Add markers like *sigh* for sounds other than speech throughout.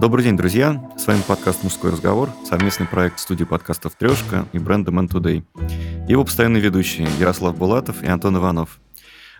Добрый день, друзья! С вами подкаст «Мужской разговор», совместный проект студии подкастов «Трешка» и бренда «Man Today». Его постоянные ведущие Ярослав Булатов и Антон Иванов.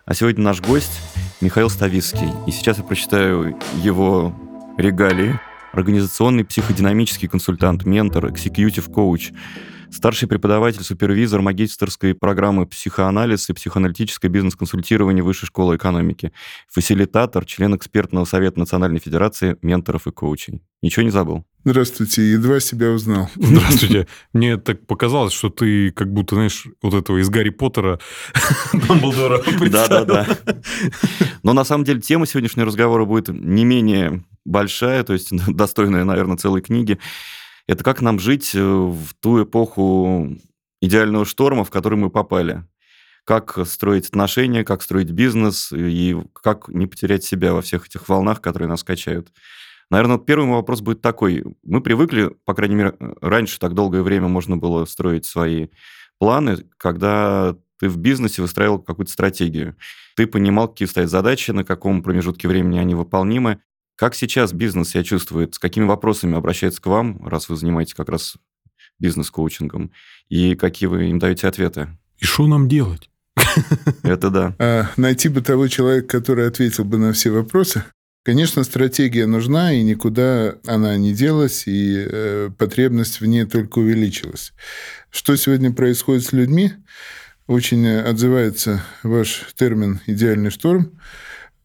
А сегодня наш гость Михаил Ставицкий. И сейчас я прочитаю его регалии. Организационный психодинамический консультант, ментор, экзекьютив коуч – старший преподаватель, супервизор магистрской программы психоанализ и психоаналитическое бизнес-консультирование Высшей школы экономики, фасилитатор, член экспертного совета Национальной Федерации менторов и коучей. Ничего не забыл? Здравствуйте, едва себя узнал. *laughs* Здравствуйте. Мне так показалось, что ты как будто, знаешь, вот этого из Гарри Поттера *laughs* Дамблдора Да-да-да. Но на самом деле тема сегодняшнего разговора будет не менее большая, то есть достойная, наверное, целой книги. Это как нам жить э, в ту эпоху идеального шторма, в который мы попали. Как строить отношения, как строить бизнес и как не потерять себя во всех этих волнах, которые нас качают. Наверное, первый мой вопрос будет такой. Мы привыкли, по крайней мере, раньше так долгое время можно было строить свои планы, когда ты в бизнесе выстраивал какую-то стратегию. Ты понимал, какие стоят задачи, на каком промежутке времени они выполнимы. Как сейчас бизнес себя чувствует? С какими вопросами обращается к вам, раз вы занимаетесь как раз бизнес-коучингом? И какие вы им даете ответы? И что нам делать? Это да. *laughs* А, найти бы того человека, который ответил бы на все вопросы. Конечно, стратегия нужна, и никуда она не делась, и э, потребность в ней только увеличилась. Что сегодня происходит с людьми? Очень отзывается ваш термин «идеальный шторм»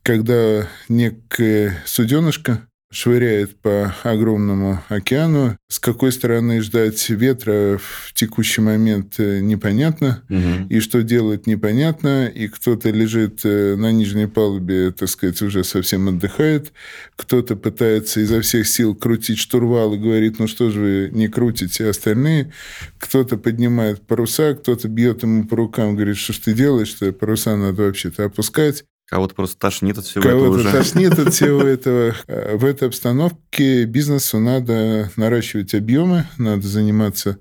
когда некое суденышко швыряет по огромному океану. С какой стороны ждать ветра в текущий момент э, непонятно, угу. и что делать непонятно, и кто-то лежит э, на нижней палубе, так сказать, уже совсем отдыхает, кто-то пытается изо всех сил крутить штурвал и говорит, ну что же вы не крутите остальные, кто-то поднимает паруса, кто-то бьет ему по рукам, говорит, что ж ты делаешь, что паруса надо вообще-то опускать. Кого-то просто тошнит от всего Кого-то этого уже. тошнит от всего *laughs* этого. В этой обстановке бизнесу надо наращивать объемы, надо заниматься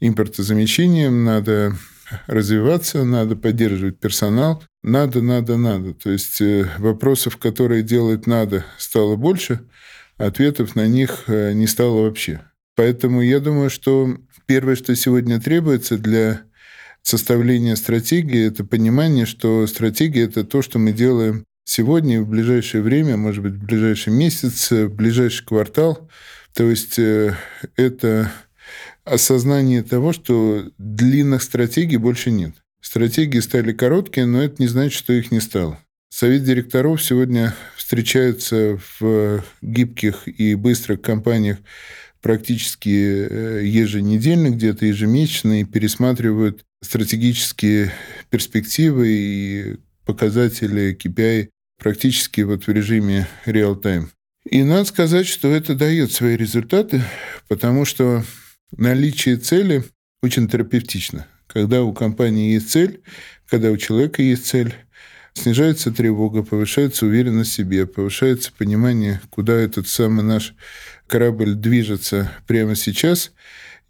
импортозамещением, надо развиваться, надо поддерживать персонал. Надо, надо, надо. То есть э, вопросов, которые делать надо, стало больше, ответов на них э, не стало вообще. Поэтому я думаю, что первое, что сегодня требуется для составление стратегии – это понимание, что стратегия – это то, что мы делаем сегодня в ближайшее время, может быть, в ближайший месяц, в ближайший квартал. То есть э, это осознание того, что длинных стратегий больше нет. Стратегии стали короткие, но это не значит, что их не стало. Совет директоров сегодня встречается в гибких и быстрых компаниях практически э, еженедельно, где-то ежемесячно, и пересматривают стратегические перспективы и показатели KPI практически вот в режиме реал-тайм. И надо сказать, что это дает свои результаты, потому что наличие цели очень терапевтично. Когда у компании есть цель, когда у человека есть цель, снижается тревога, повышается уверенность в себе, повышается понимание, куда этот самый наш корабль движется прямо сейчас,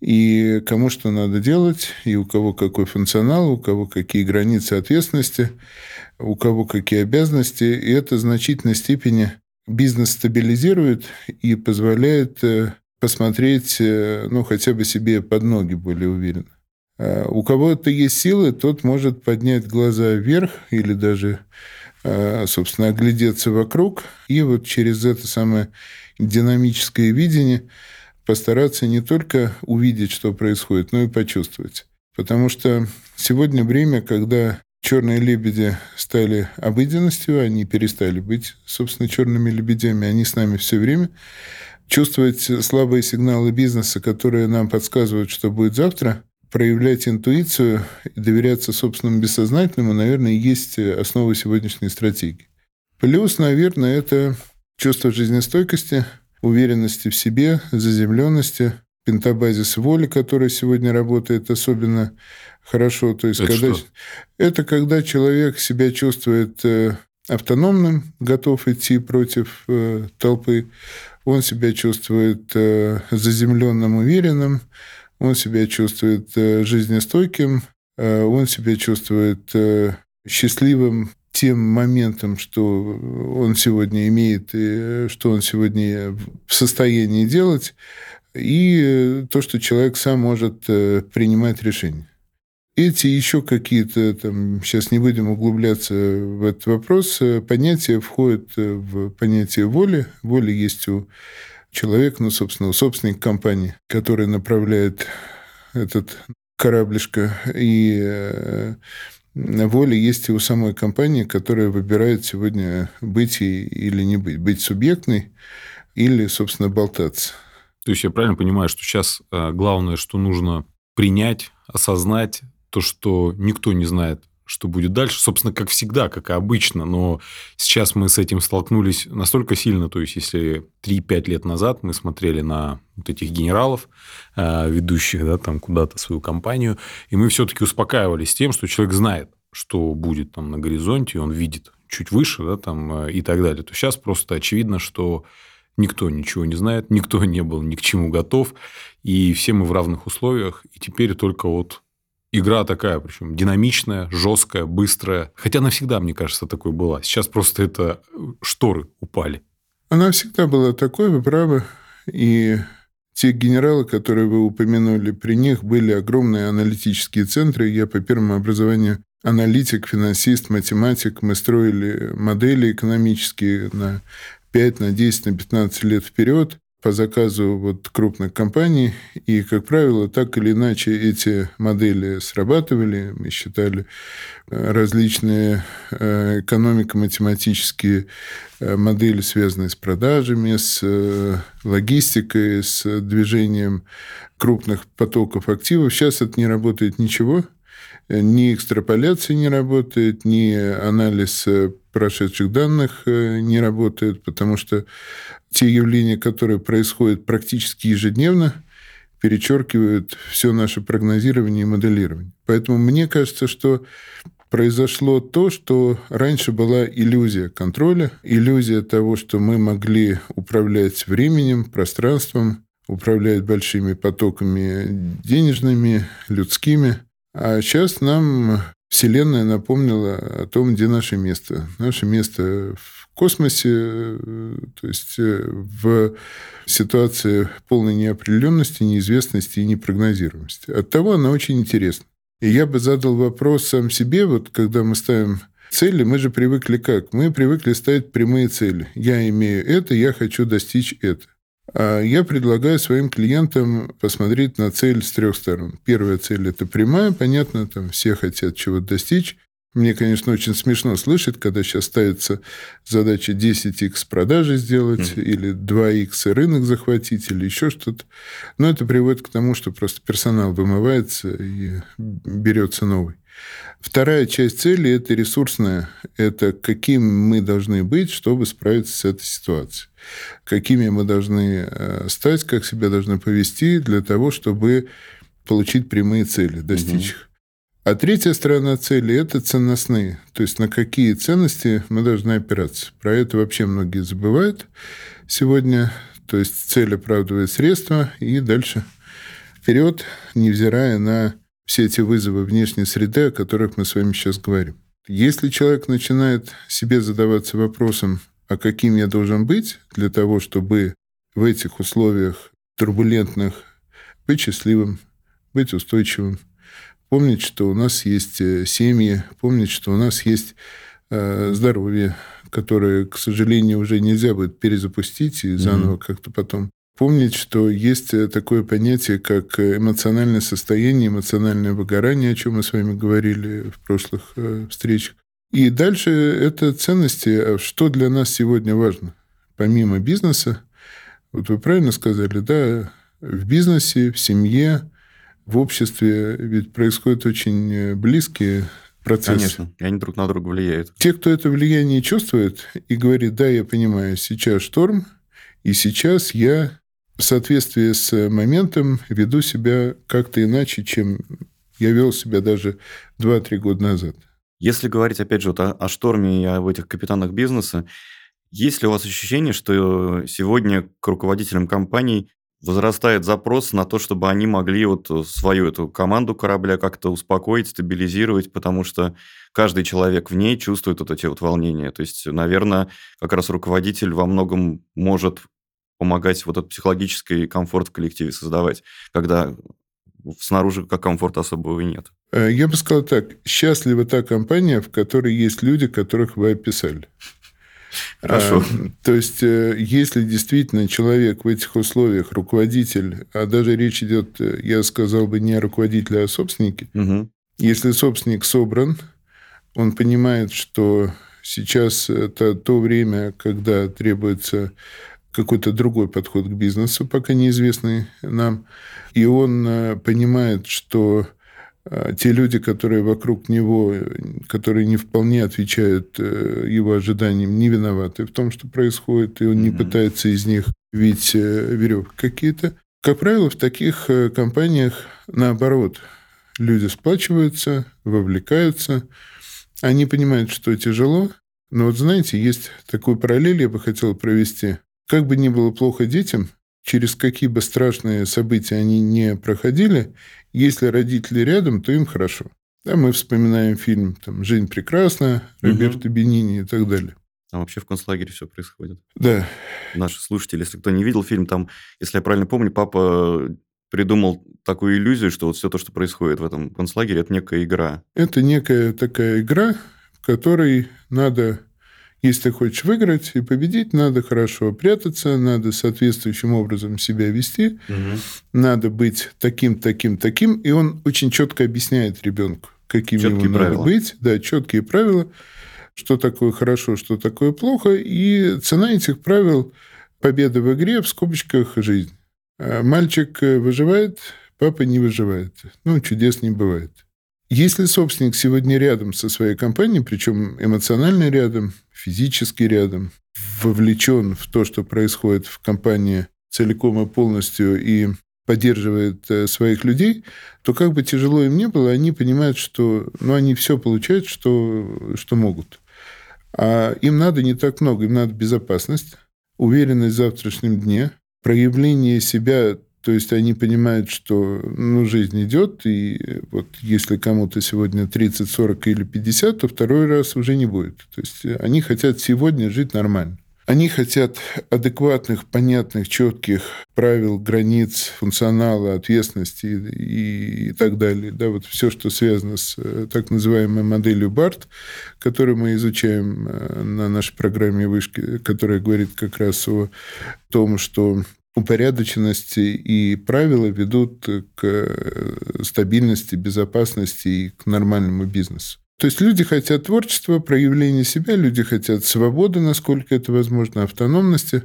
и кому что надо делать, и у кого какой функционал, у кого какие границы ответственности, у кого какие обязанности. И это в значительной степени бизнес стабилизирует и позволяет э, посмотреть, э, ну, хотя бы себе под ноги более уверенно. А у кого-то есть силы, тот может поднять глаза вверх или даже, э, собственно, оглядеться вокруг, и вот через это самое динамическое видение – постараться не только увидеть, что происходит, но и почувствовать. Потому что сегодня время, когда черные лебеди стали обыденностью, они перестали быть, собственно, черными лебедями, они с нами все время. Чувствовать слабые сигналы бизнеса, которые нам подсказывают, что будет завтра, проявлять интуицию и доверяться собственному бессознательному, наверное, есть основа сегодняшней стратегии. Плюс, наверное, это чувство жизнестойкости – уверенности в себе, заземленности, пентабазис воли, который сегодня работает особенно хорошо. То есть, это когда... что? Это когда человек себя чувствует э, автономным, готов идти против э, толпы, он себя чувствует э, заземленным, уверенным, он себя чувствует жизнестойким, он себя чувствует счастливым тем моментом, что он сегодня имеет, и что он сегодня в состоянии делать, и то, что человек сам может э, принимать решения. Эти еще какие-то, там, сейчас не будем углубляться в этот вопрос, э, понятия входят э, в понятие воли. Воля есть у человека, ну, собственно, у собственника компании, который направляет этот кораблишко. И э, воля есть и у самой компании, которая выбирает сегодня быть или не быть. Быть субъектной или, собственно, болтаться. То есть я правильно понимаю, что сейчас главное, что нужно принять, осознать, то, что никто не знает, что будет дальше. Собственно, как всегда, как и обычно. Но сейчас мы с этим столкнулись настолько сильно. То есть, если 3-5 лет назад мы смотрели на вот этих генералов, э, ведущих да, там куда-то свою компанию, и мы все-таки успокаивались тем, что человек знает, что будет там на горизонте, он видит чуть выше да, там, э, и так далее. То сейчас просто очевидно, что никто ничего не знает, никто не был ни к чему готов, и все мы в равных условиях, и теперь только вот игра такая, причем динамичная, жесткая, быстрая. Хотя навсегда, мне кажется, такой была. Сейчас просто это э, шторы упали. Она всегда была такой, вы правы. И те генералы, которые вы упомянули, при них были огромные аналитические центры. Я по первому образованию аналитик, финансист, математик. Мы строили модели экономические на 5, на 10, на 15 лет вперед по заказу вот крупных компаний. И, как правило, так или иначе эти модели срабатывали. Мы считали э, различные э, экономико-математические э, модели, связанные с продажами, с логистикой, с движением крупных потоков активов. Сейчас это не работает ничего ни экстраполяция не работает, ни анализ прошедших данных не работает, потому что те явления, которые происходят практически ежедневно, перечеркивают все наше прогнозирование и моделирование. Поэтому мне кажется, что произошло то, что раньше была иллюзия контроля, иллюзия того, что мы могли управлять временем, пространством, управлять большими потоками денежными, людскими. А сейчас нам Вселенная напомнила о том, где наше место. Наше место в космосе, э, то есть э, в ситуации полной неопределенности, неизвестности и непрогнозируемости. Оттого она очень интересна. И я бы задал вопрос сам себе, вот когда мы ставим цели, мы же привыкли как? Мы привыкли ставить прямые цели. Я имею это, я хочу достичь это. А я предлагаю своим клиентам посмотреть на цель с трех сторон. Первая цель – это прямая, понятно, там все хотят чего-то достичь. Мне, конечно, очень смешно слышать, когда сейчас ставится задача 10x продажи сделать, mm-hmm. или 2x рынок захватить, или еще что-то. Но это приводит к тому, что просто персонал вымывается и берется новый. Вторая часть цели – это ресурсная. Это каким мы должны быть, чтобы справиться с этой ситуацией. Какими мы должны э, стать, как себя должны повести для того, чтобы получить прямые цели, достичь их. А третья сторона цели – это ценностные. То есть, на какие ценности мы должны опираться. Про это вообще многие забывают сегодня. То есть, цель оправдывает средства, и дальше вперед, невзирая на все эти вызовы внешней среды, о которых мы с вами сейчас говорим. Если человек начинает себе задаваться вопросом, а каким я должен быть для того, чтобы в этих условиях турбулентных быть счастливым, быть устойчивым – помнить, что у нас есть э, семьи, помнить, что у нас есть э, здоровье, которое, к сожалению, уже нельзя будет перезапустить и заново mm-hmm. как-то потом. Помнить, что есть э, такое понятие, как эмоциональное состояние, эмоциональное выгорание, о чем мы с вами говорили в прошлых встречах. И дальше это ценности. А что для нас сегодня важно? Помимо бизнеса, вот вы правильно сказали, да, в бизнесе, в семье, в обществе ведь происходят очень э, близкие процессы. Конечно, и они друг на друга влияют. Те, кто это влияние чувствует и говорит, да, я понимаю, сейчас шторм, и сейчас я в соответствии с моментом веду себя как-то иначе, чем я вел себя даже 2-3 года назад. Если говорить, опять же, вот о, о шторме и об этих капитанах бизнеса, есть ли у вас ощущение, что сегодня к руководителям компаний возрастает запрос на то, чтобы они могли вот свою эту команду корабля как-то успокоить, стабилизировать, потому что каждый человек в ней чувствует вот эти вот волнения. То есть, наверное, как раз руководитель во многом может помогать вот этот психологический комфорт в коллективе создавать, когда снаружи как комфорта особого и нет. Э, я бы сказал так. Счастлива та компания, в которой есть люди, которых вы описали. Хорошо. А, то есть, э, если действительно человек в этих условиях, руководитель, а даже речь идет, э, я сказал бы, не о руководителе, а о собственнике, угу. если собственник собран, он понимает, что сейчас это то время, когда требуется какой-то другой подход к бизнесу, пока неизвестный нам, и он э, понимает, что те люди, которые вокруг него, которые не вполне отвечают э, его ожиданиям, не виноваты в том, что происходит, и он mm-hmm. не пытается из них видеть э, веревки какие-то. Как правило, в таких э, компаниях наоборот. Люди сплачиваются, вовлекаются, они понимают, что тяжело, но вот знаете, есть такой параллель, я бы хотел провести. Как бы ни было плохо детям, через какие бы страшные события они не проходили, если родители рядом, то им хорошо. Да, мы вспоминаем фильм там, «Жизнь прекрасна», Роберто угу. Бенини и так далее. Там вообще в концлагере все происходит. Да. Наши слушатели, если кто не видел фильм, там, если я правильно помню, папа придумал такую иллюзию, что вот все то, что происходит в этом концлагере, это некая игра. Это некая такая игра, в которой надо если ты хочешь выиграть и победить, надо хорошо прятаться, надо соответствующим образом себя вести, угу. надо быть таким, таким, таким. И он очень четко объясняет ребенку, каким ему правила. надо быть. Да, четкие правила, что такое хорошо, что такое плохо. И цена этих правил – победа в игре, в скобочках жизнь. А мальчик выживает, папа не выживает. Ну, чудес не бывает. Если собственник сегодня рядом со своей компанией, причем эмоционально рядом, физически рядом, вовлечен в то, что происходит в компании целиком и полностью и поддерживает э, своих людей, то как бы тяжело им не было, они понимают, что ну, они все получают, что, что могут. А им надо не так много, им надо безопасность, уверенность в завтрашнем дне, проявление себя то есть они понимают, что ну, жизнь идет, и вот если кому-то сегодня 30, 40 или 50, то второй раз уже не будет. То есть они хотят сегодня жить нормально. Они хотят адекватных, понятных, четких правил, границ, функционала, ответственности и, и так далее. Да, вот все, что связано с э, так называемой моделью БАРТ, которую мы изучаем э, на нашей программе вышки, которая говорит как раз о том, что упорядоченности и правила ведут к э, стабильности, безопасности и к нормальному бизнесу. То есть люди хотят творчества, проявления себя, люди хотят свободы, насколько это возможно, автономности.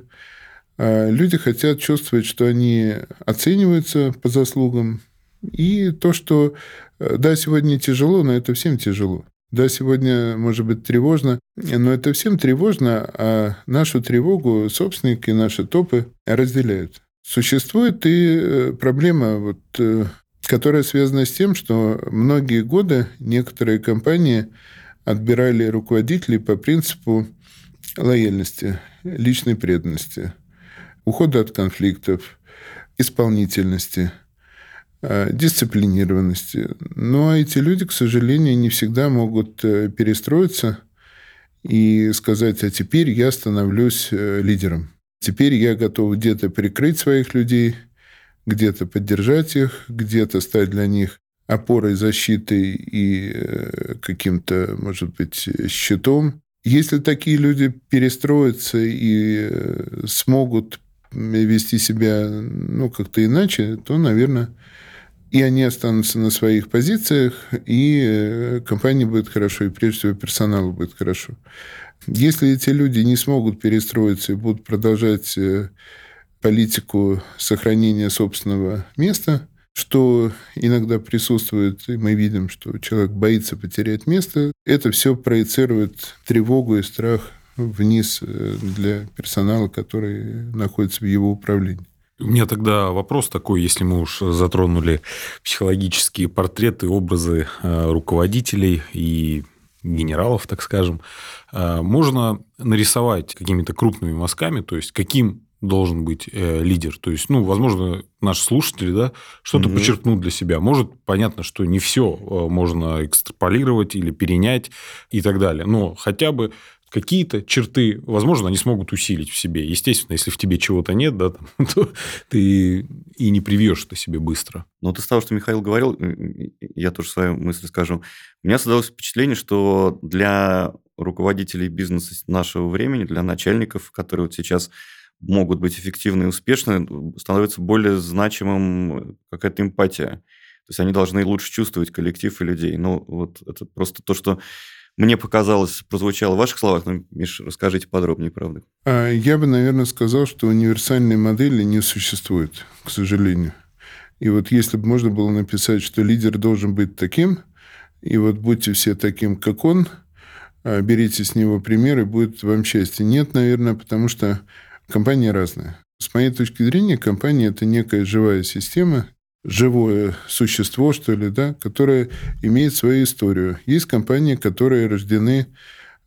А люди хотят чувствовать, что они оцениваются по заслугам. И то, что, э, да, сегодня тяжело, но это всем тяжело. Да, сегодня может быть тревожно, но это всем тревожно, а нашу тревогу собственники, наши топы разделяют. Существует и э, проблема, вот, э, которая связана с тем, что многие годы некоторые компании отбирали руководителей по принципу лояльности, личной преданности, ухода от конфликтов, исполнительности – дисциплинированности. Но эти люди, к сожалению, не всегда могут э, перестроиться и сказать, а теперь я становлюсь э, лидером. Теперь я готов где-то прикрыть своих людей, где-то поддержать их, где-то стать для них опорой, защитой и каким-то, может быть, щитом. Если такие люди перестроятся и смогут вести себя ну, как-то иначе, то, наверное, и они останутся на своих позициях, и э, компании будет хорошо, и прежде всего персоналу будет хорошо. Если эти люди не смогут перестроиться и будут продолжать э, политику сохранения собственного места, что иногда присутствует, и мы видим, что человек боится потерять место, это все проецирует тревогу и страх вниз э, для персонала, который находится в его управлении. У меня тогда вопрос такой, если мы уж затронули психологические портреты, образы э, руководителей и генералов, так скажем, э, можно нарисовать какими-то крупными мазками, то есть каким должен быть э, лидер. То есть, ну, возможно, наши слушатели, да, что-то угу. подчеркнут для себя. Может, понятно, что не все э, можно экстраполировать или перенять и так далее. Но хотя бы какие-то черты, возможно, они смогут усилить в себе. Естественно, если в тебе чего-то нет, да, *laughs* то ты и не привьешь это себе быстро. Но ты того, что Михаил говорил, я тоже свою мысль скажу. У меня создалось впечатление, что для руководителей бизнеса нашего времени, для начальников, которые вот сейчас могут быть эффективны и успешны, становится более значимым какая-то эмпатия. То есть они должны лучше чувствовать коллектив и людей. Ну, вот это просто то, что мне показалось, прозвучало в ваших словах. Но, Миш, расскажите подробнее, правда. А, я бы, наверное, сказал, что универсальной модели не существует, к сожалению. И вот если бы можно было написать, что лидер должен быть таким, и вот будьте все таким, как он, а, берите с него примеры, будет вам счастье. Нет, наверное, потому что компания разная. С моей точки зрения, компания – это некая живая система, живое существо, что ли, да, которое имеет свою историю. Есть компании, которые рождены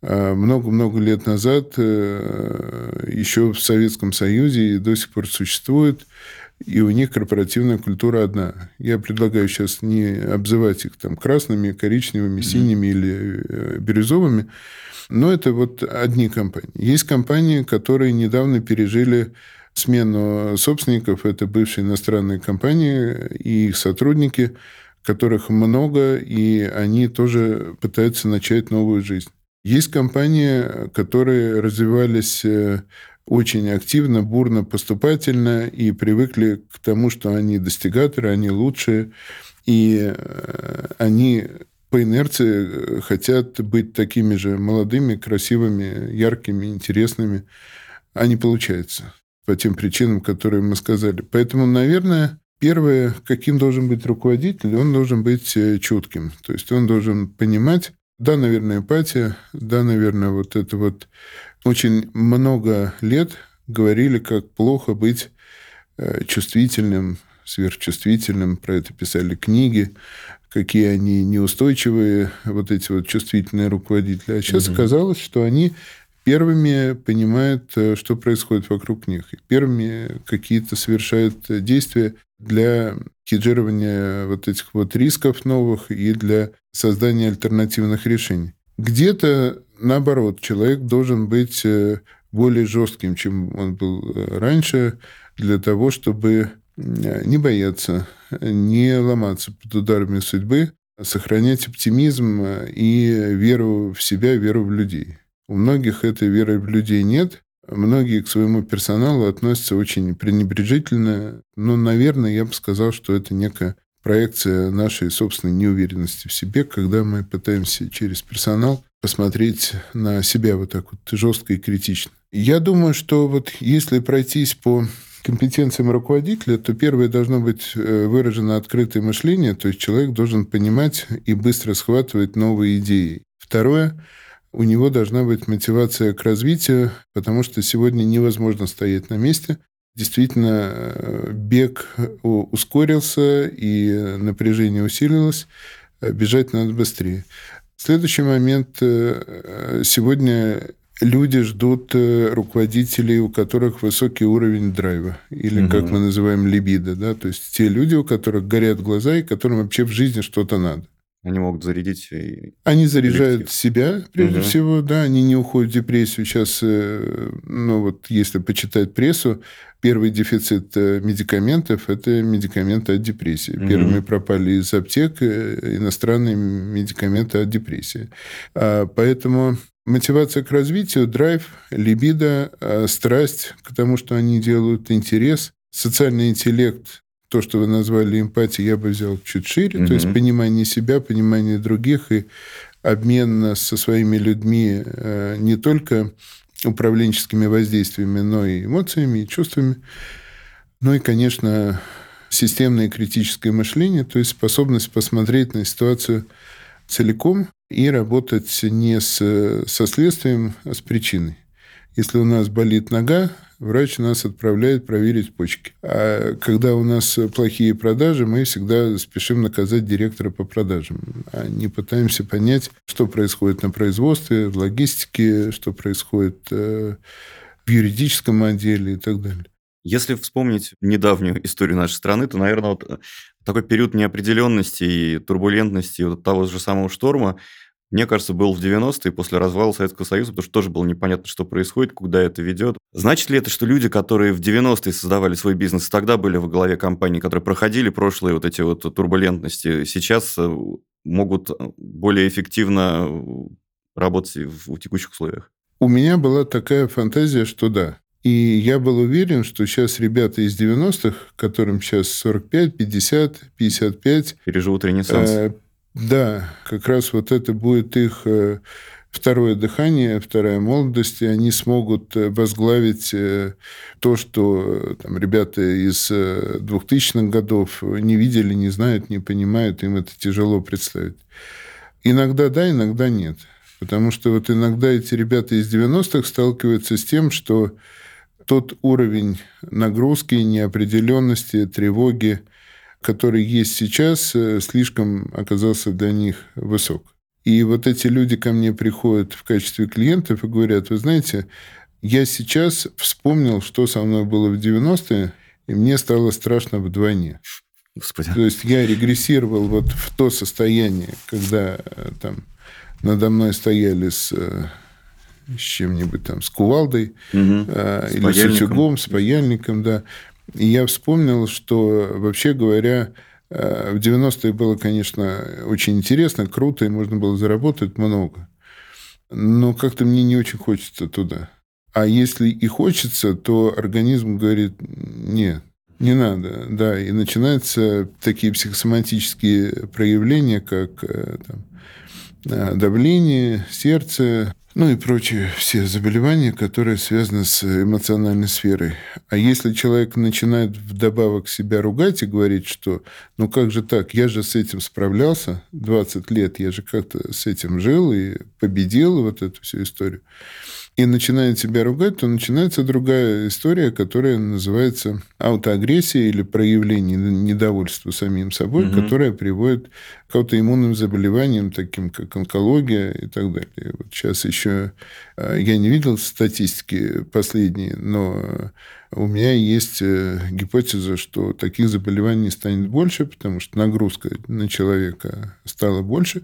а, много-много лет назад, э, еще в Советском Союзе, и до сих пор существуют, и у них корпоративная культура одна. Я предлагаю сейчас не обзывать их там красными, коричневыми, синими mm-hmm. или э, бирюзовыми, но это вот одни компании. Есть компании, которые недавно пережили смену собственников. Это бывшие иностранные компании и их сотрудники, которых много, и они тоже пытаются начать новую жизнь. Есть компании, которые развивались э, очень активно, бурно, поступательно и привыкли к тому, что они достигаторы, они лучшие, и э, они по инерции хотят быть такими же молодыми, красивыми, яркими, интересными, а не получается по тем причинам, которые мы сказали. Поэтому, наверное, первое, каким должен быть руководитель, он должен быть э, чутким. То есть он должен понимать, да, наверное, эмпатия, да, наверное, вот это вот очень много лет говорили, как плохо быть э, чувствительным, сверхчувствительным, про это писали книги, какие они неустойчивые, вот эти вот чувствительные руководители. А сейчас угу. оказалось, что они первыми понимают, э, что происходит вокруг них. И первыми какие-то совершают действия для хеджирования вот этих вот рисков новых и для создания альтернативных решений. Где-то, наоборот, человек должен быть э, более жестким, чем он был э, раньше, для того, чтобы не бояться, не ломаться под ударами судьбы, сохранять оптимизм и веру в себя, веру в людей. У многих этой веры в людей нет. Многие к своему персоналу относятся очень пренебрежительно. Но, наверное, я бы сказал, что это некая проекция нашей собственной неуверенности в себе, когда мы пытаемся через персонал посмотреть на себя вот так вот жестко и критично. Я думаю, что вот если пройтись по компетенциям руководителя, то первое должно быть э, выражено открытое мышление, то есть человек должен понимать и быстро схватывать новые идеи. Второе у него должна быть мотивация к развитию, потому что сегодня невозможно стоять на месте. Действительно, э, бег ускорился и напряжение усилилось. Бежать надо быстрее. Следующий момент. Э, сегодня люди ждут э, руководителей, у которых высокий уровень драйва, или угу. как мы называем либидо, да, то есть те люди, у которых горят глаза и которым вообще в жизни что-то надо. Они могут зарядить. Они заряжают коллектив. себя, прежде угу. всего, да, они не уходят в депрессию. Сейчас, э, ну вот, если почитать прессу, первый дефицит э, медикаментов – это медикаменты от депрессии. Угу. Первыми пропали из аптек э, иностранные медикаменты от депрессии. А, поэтому мотивация к развитию, драйв, либидо, страсть к тому, что они делают, интерес, социальный интеллект то, что вы назвали эмпатией, я бы взял чуть шире, mm то есть понимание себя, понимание других и обмен со своими людьми э, не только управленческими воздействиями, но и эмоциями, и чувствами. Ну и, конечно, системное критическое мышление, то есть способность посмотреть на ситуацию целиком и работать не с, со следствием, а с причиной. Если у нас болит нога, врач нас отправляет проверить почки. А когда у нас плохие продажи, мы всегда спешим наказать директора по продажам, а не пытаемся понять, что происходит на производстве, в логистике, что происходит э, в юридическом отделе и так далее. Если вспомнить недавнюю историю нашей страны, то, наверное, вот такой период неопределенности и турбулентности вот того же самого шторма, мне кажется, был в 90-е после развала Советского Союза, потому что тоже было непонятно, что происходит, куда это ведет. Значит ли это, что люди, которые в 90-е создавали свой бизнес, тогда были в голове компании, которые проходили прошлые вот эти вот турбулентности, сейчас э, могут более эффективно работать в текущих условиях? У меня была такая фантазия, что да. И я был уверен, что сейчас ребята из 90-х, которым сейчас 45, 50, 55... Переживут ренессанс. Э, да, как раз вот это будет их э, второе дыхание, вторая молодость, и они смогут э, возглавить э, то, что там, ребята из 2000-х годов не видели, не знают, не понимают, им это тяжело представить. Иногда да, иногда нет. Потому что вот иногда эти ребята из 90-х сталкиваются с тем, что тот уровень нагрузки, неопределенности, тревоги, который есть сейчас, слишком оказался для них высок. И вот эти люди ко мне приходят в качестве клиентов и говорят, вы знаете, я сейчас вспомнил, что со мной было в 90-е, и мне стало страшно вдвойне. Господи. То есть я регрессировал вот в то состояние, когда э, там надо мной стояли с, э, с чем-нибудь там, с кувалдой угу. э, с или паяльником. с утюгом, с паяльником, да. И я вспомнил, что, вообще говоря, э, в 90-е было, конечно, очень интересно, круто, и можно было заработать много. Но как-то мне не очень хочется туда. А если и хочется, то организм говорит, нет, не надо, да. И начинаются такие психосоматические проявления, как э, там, Э, давление, сердце, ну и прочие все заболевания, которые связаны с эмоциональной сферой. А если человек начинает вдобавок себя ругать и говорить, что ну как же так, я же с этим справлялся 20 лет, я же как-то с этим жил и победил вот эту всю историю, и начинает себя ругать, то начинается другая история, которая называется аутоагрессия или проявление недовольства самим собой, угу. которая приводит к аутоиммунным заболеваниям, таким как онкология и так далее. Вот сейчас еще а, я не видел статистики последние, но у меня есть э, гипотеза, что таких заболеваний станет больше, потому что нагрузка на человека стала больше,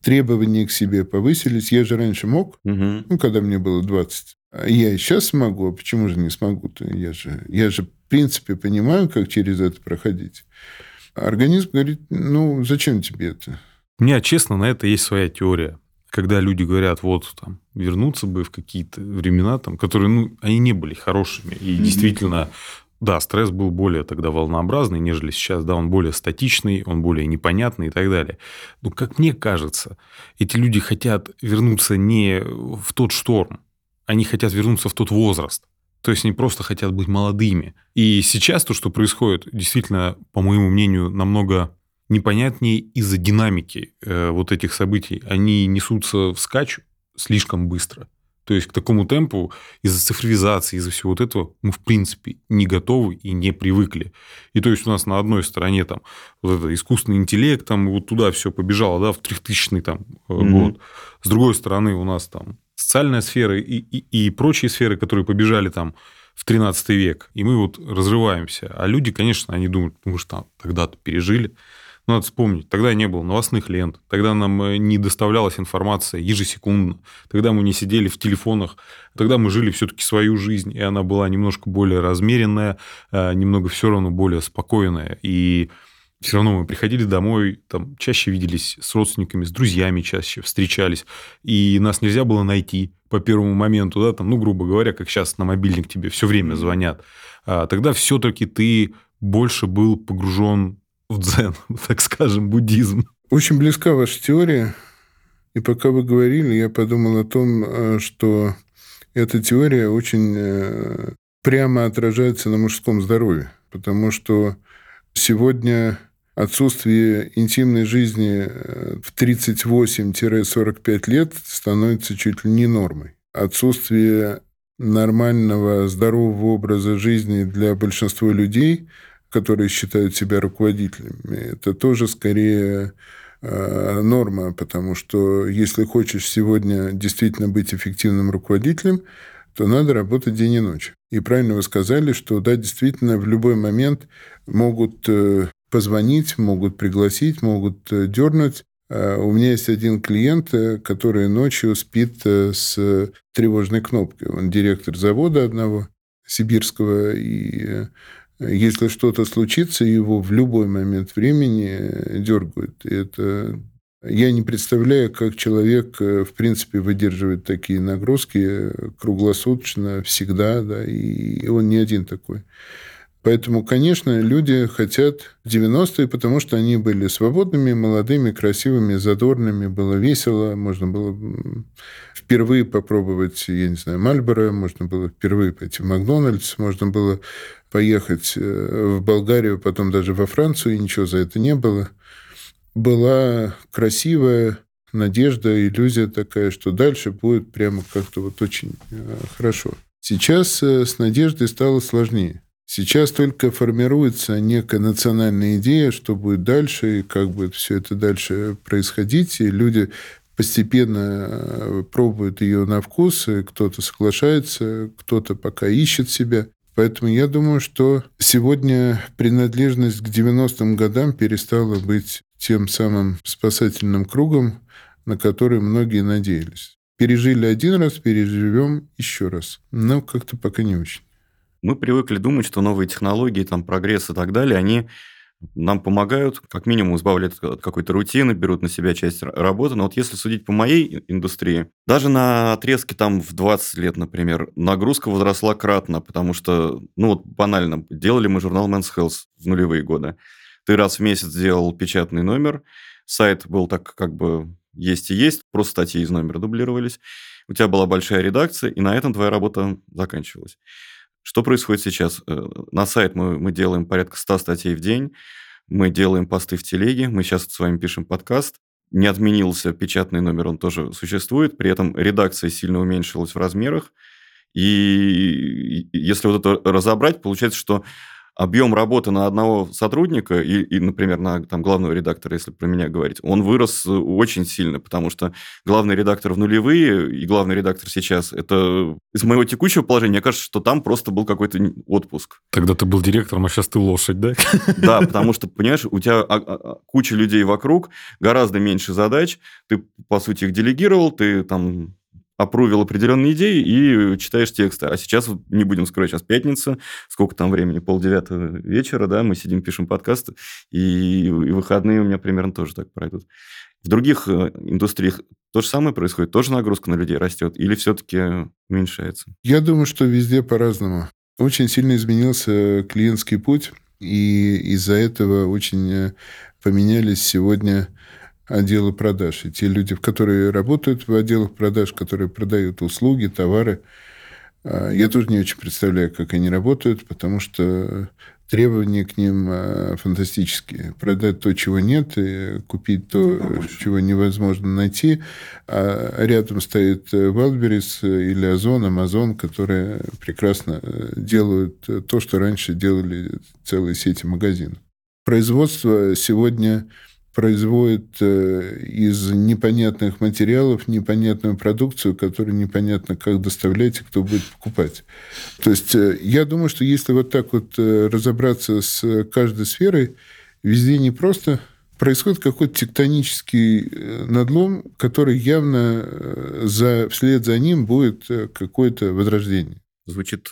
требования к себе повысились. Я же раньше мог, угу. ну, когда мне было 20. А я и сейчас смогу, а почему же не смогу-то? Я же, я же, в принципе, понимаю, как через это проходить. Организм говорит, ну, зачем тебе это? У меня, честно, на это есть своя теория когда люди говорят, вот там вернуться бы в какие-то времена, там, которые, ну, они не были хорошими. И mm-hmm. действительно, да, стресс был более тогда волнообразный, нежели сейчас, да, он более статичный, он более непонятный и так далее. Но, как мне кажется, эти люди хотят вернуться не в тот шторм, они хотят вернуться в тот возраст. То есть они просто хотят быть молодыми. И сейчас то, что происходит, действительно, по моему мнению, намного непонятнее из-за динамики э, вот этих событий. Они несутся в скач слишком быстро. То есть к такому темпу из-за цифровизации, из-за всего вот этого мы, в принципе, не готовы и не привыкли. И то есть у нас на одной стороне там вот это искусственный интеллект, там вот туда все побежало, да, в 3000 там mm-hmm. год. С другой стороны у нас там социальная сфера и, и, и прочие сферы, которые побежали там в 13 век. И мы вот разрываемся. А люди, конечно, они думают, ну, мы же там тогда-то пережили. Надо вспомнить, тогда не было новостных лент, тогда нам э, не доставлялась информация ежесекундно, тогда мы не сидели в телефонах, тогда мы жили все-таки свою жизнь, и она была немножко более размеренная, э, немного все равно более спокойная. И все равно мы приходили домой, там чаще виделись с родственниками, с друзьями чаще встречались, и нас нельзя было найти по первому моменту, да, там, ну, грубо говоря, как сейчас на мобильник тебе все время звонят. А тогда все-таки ты больше был погружен в дзен, *laughs* так скажем, буддизм. Очень близка ваша теория. И пока вы говорили, я подумал о том, э, что эта теория очень э, прямо отражается на мужском здоровье. Потому что сегодня отсутствие интимной жизни э, в 38-45 лет становится чуть ли не нормой. Отсутствие нормального, здорового образа жизни для большинства людей – которые считают себя руководителями, это тоже скорее э, норма, потому что если хочешь сегодня действительно быть эффективным руководителем, то надо работать день и ночь. И правильно вы сказали, что да, действительно, в любой момент могут э, позвонить, могут пригласить, могут э, дернуть. А у меня есть один клиент, э, который ночью спит с тревожной кнопкой. Он директор завода одного сибирского, и если что-то случится, его в любой момент времени дергают. И это я не представляю, как человек, э, в принципе, выдерживает такие нагрузки круглосуточно, всегда, да, и он не один такой. Поэтому, конечно, люди хотят 90-е, потому что они были свободными, молодыми, красивыми, задорными, было весело, можно было впервые попробовать, я не знаю, Мальборо, можно было впервые пойти в Макдональдс, можно было поехать э, в Болгарию, потом даже во Францию, и ничего за это не было была красивая надежда, иллюзия такая, что дальше будет прямо как-то вот очень э, хорошо. Сейчас э, с надеждой стало сложнее. Сейчас только формируется некая национальная идея, что будет дальше, и как будет все это дальше происходить. И люди постепенно э, пробуют ее на вкус, и кто-то соглашается, кто-то пока ищет себя. Поэтому я думаю, что сегодня принадлежность к 90-м годам перестала быть тем самым спасательным кругом, на который многие надеялись. Пережили один раз, переживем еще раз. Но как-то пока не очень. Мы привыкли думать, что новые технологии, там, прогресс и так далее, они нам помогают, как минимум избавляют от какой-то рутины, берут на себя часть работы. Но вот если судить по моей индустрии, даже на отрезке там в 20 лет, например, нагрузка возросла кратно, потому что, ну вот банально, делали мы журнал Men's Health в нулевые годы. Ты раз в месяц делал печатный номер, сайт был так как бы есть и есть, просто статьи из номера дублировались. У тебя была большая редакция, и на этом твоя работа заканчивалась. Что происходит сейчас? Э, на сайт мы, мы делаем порядка 100 статей в день, мы делаем посты в телеге, мы сейчас с вами пишем подкаст. Не отменился печатный номер, он тоже существует, при этом редакция сильно уменьшилась в размерах. И если вот это разобрать, получается, что объем работы на одного сотрудника и, и например, на там, главного редактора, если про меня говорить, он вырос очень сильно, потому что главный редактор в нулевые и главный редактор сейчас, это из моего текущего положения, мне кажется, что там просто был какой-то отпуск. Тогда ты был директором, а сейчас ты лошадь, да? Да, *laughs* потому что, понимаешь, у тебя а, а, куча людей вокруг, гораздо меньше задач, ты, по сути, их делегировал, ты там опрувил определенные идеи и читаешь тексты. А сейчас, не будем скрывать, сейчас пятница, сколько там времени, полдевятого вечера, да, мы сидим, пишем подкасты, и, и выходные у меня примерно тоже так пройдут. В других э, индустриях то же самое происходит, тоже нагрузка на людей растет или все-таки уменьшается? Я думаю, что везде по-разному. Очень сильно изменился клиентский путь, и из-за этого очень э, поменялись сегодня отделы продаж. И те люди, которые работают в отделах продаж, которые продают услуги, товары, а, я тоже не очень представляю, как они работают, потому что требования к ним а, фантастические. Продать то, чего нет, и купить то, чего невозможно найти. А рядом стоит Wildberries или Озон, Amazon, которые прекрасно делают то, что раньше делали целые сети магазинов. Производство сегодня производит э, из непонятных материалов непонятную продукцию, которую непонятно как доставлять и кто будет покупать. То есть э, я думаю, что если вот так вот э, разобраться с каждой сферой, везде не просто происходит какой-то тектонический надлом, который явно за, вслед за ним будет какое-то возрождение. Звучит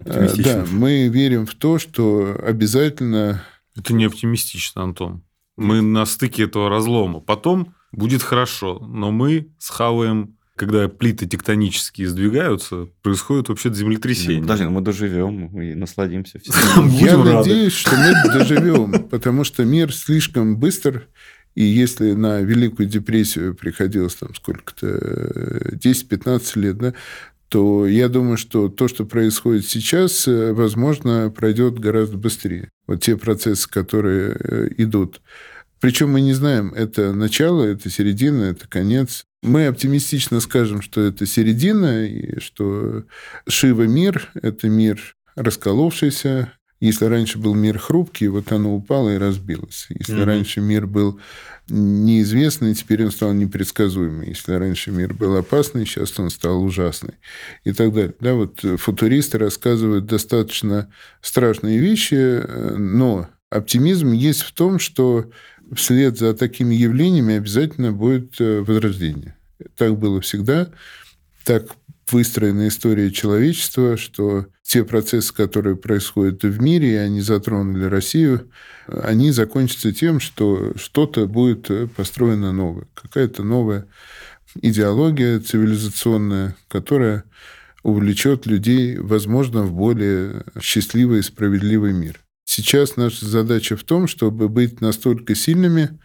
оптимистично. Да, мы верим в то, что обязательно... Это не оптимистично, Антон. Мы на стыке этого разлома. Потом будет хорошо, но мы схаваем когда плиты тектонические сдвигаются, происходит вообще землетрясение. Подожди, мы доживем и насладимся. *laughs* Я надеюсь, что мы доживем, *laughs* потому что мир слишком быстр, и если на Великую депрессию приходилось там сколько-то, 10-15 лет, да, то я думаю, что то, что происходит сейчас, возможно, пройдет гораздо быстрее. Вот те процессы, которые э, идут. Причем мы не знаем, это начало, это середина, это конец. Мы оптимистично скажем, что это середина, и что Шива мир – это мир расколовшийся, Если раньше был мир хрупкий, вот оно упало и разбилось. Если mm-hmm. раньше мир был неизвестный, теперь он стал непредсказуемый. Если раньше мир был опасный, сейчас он стал ужасный. И так далее. Да, вот футуристы рассказывают достаточно страшные вещи, но оптимизм есть в том, что вслед за такими явлениями обязательно будет э, возрождение. Так было всегда. Так выстроена история человечества, что те процессы, которые происходят в мире, и они затронули Россию, они закончатся тем, что что-то будет построено новое. Какая-то новая идеология цивилизационная, которая увлечет людей, возможно, в более счастливый и справедливый мир. Сейчас наша задача в том, чтобы быть настолько сильными,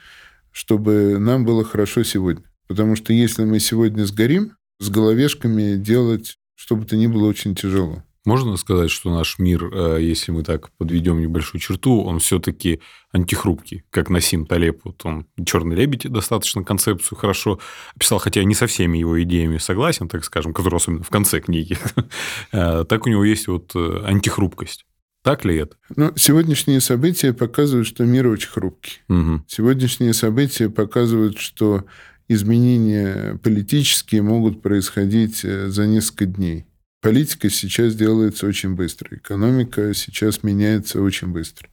чтобы нам было хорошо сегодня. Потому что если мы сегодня сгорим, с головешками делать, чтобы это ни было очень тяжело. Можно сказать, что наш мир, э, если мы так подведем небольшую черту, он все-таки антихрупкий, как Насим Талеб. Вот он «Черный лебедь» достаточно концепцию хорошо описал, хотя не со всеми его идеями согласен, так скажем, которые особенно в конце книги. *laughs* Э, так у него есть вот э, антихрупкость. Так ли это? Ну, сегодняшние события показывают, что мир очень хрупкий. Угу. Сегодняшние события показывают, что изменения политические могут происходить э, за несколько дней. Политика сейчас делается очень быстро, экономика сейчас меняется очень быстро.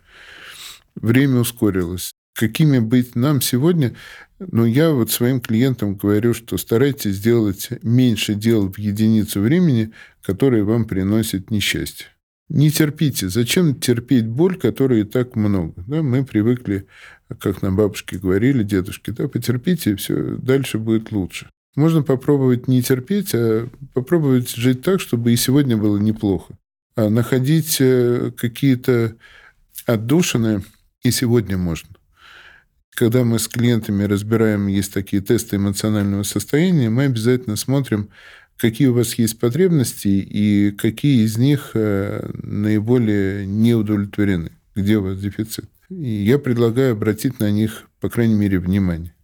Время ускорилось. Какими быть нам сегодня? Ну, я вот своим клиентам говорю, что старайтесь сделать меньше дел в единицу времени, которые вам приносят несчастье. Не терпите. Зачем терпеть боль, которой и так много? Да, мы привыкли как нам бабушки говорили, дедушки, да, потерпите, и все, дальше будет лучше. Можно попробовать не терпеть, а попробовать жить так, чтобы и сегодня было неплохо. А находить э, какие-то отдушины и сегодня можно. Когда мы с клиентами разбираем, есть такие тесты эмоционального состояния, мы обязательно смотрим, какие у вас есть потребности и какие из них э, наиболее не удовлетворены, где у вас дефицит. И я предлагаю обратить на них, по крайней мере, внимание.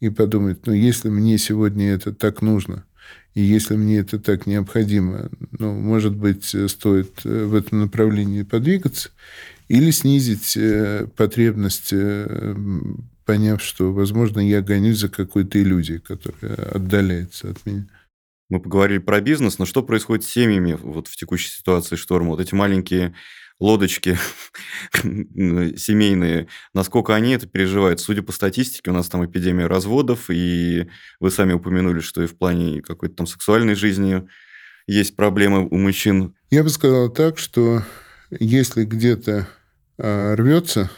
И подумать, ну, если мне сегодня это так нужно, и если мне это так необходимо, ну, может быть, стоит э, в этом направлении подвигаться, или снизить э, потребность, поняв, что, возможно, я гонюсь за какой-то иллюзией, которая отдаляется от меня. Мы поговорили про бизнес, но что происходит с семьями вот в текущей ситуации шторма? Вот эти маленькие лодочки *laughs* семейные, насколько они это переживают. Судя по статистике, у нас там эпидемия разводов, и вы сами упомянули, что и в плане какой-то там сексуальной жизни есть проблемы у мужчин. Я бы сказал так, что если где-то а, рвется,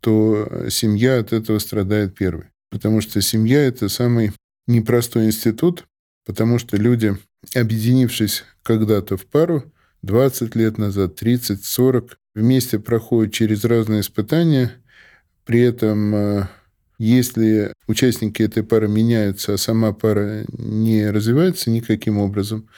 то семья от этого страдает первой. Потому что семья – это самый непростой институт, потому что люди, объединившись когда-то в пару, 20 лет назад, 30, 40, вместе проходят через разные испытания. При этом, э, если участники этой пары меняются, а сама пара не развивается никаким образом,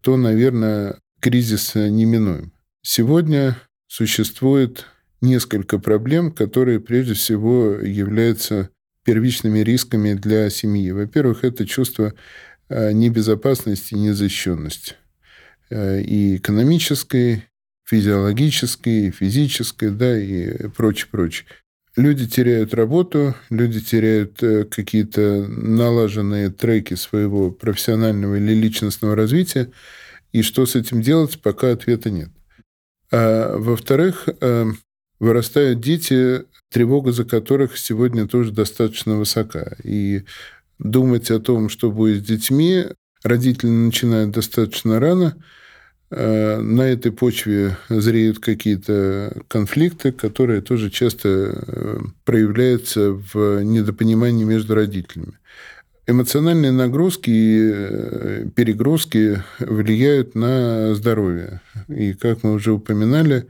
то, наверное, кризис неминуем. Сегодня существует несколько проблем, которые прежде всего являются первичными рисками для семьи. Во-первых, это чувство э, небезопасности и незащищенности. Э, и экономической, физиологической, физической, да, и прочее, прочее. Люди теряют работу, люди теряют э, какие-то налаженные треки своего профессионального или личностного развития, и что с этим делать, пока ответа нет. А во-вторых, вырастают дети, тревога за которых сегодня тоже достаточно высока. И думать о том, что будет с детьми, родители начинают достаточно рано – Э, на этой почве зреют какие-то конфликты, которые тоже часто э, проявляются в недопонимании между родителями. Эмоциональные нагрузки и э, перегрузки влияют на здоровье. И, как мы уже упоминали,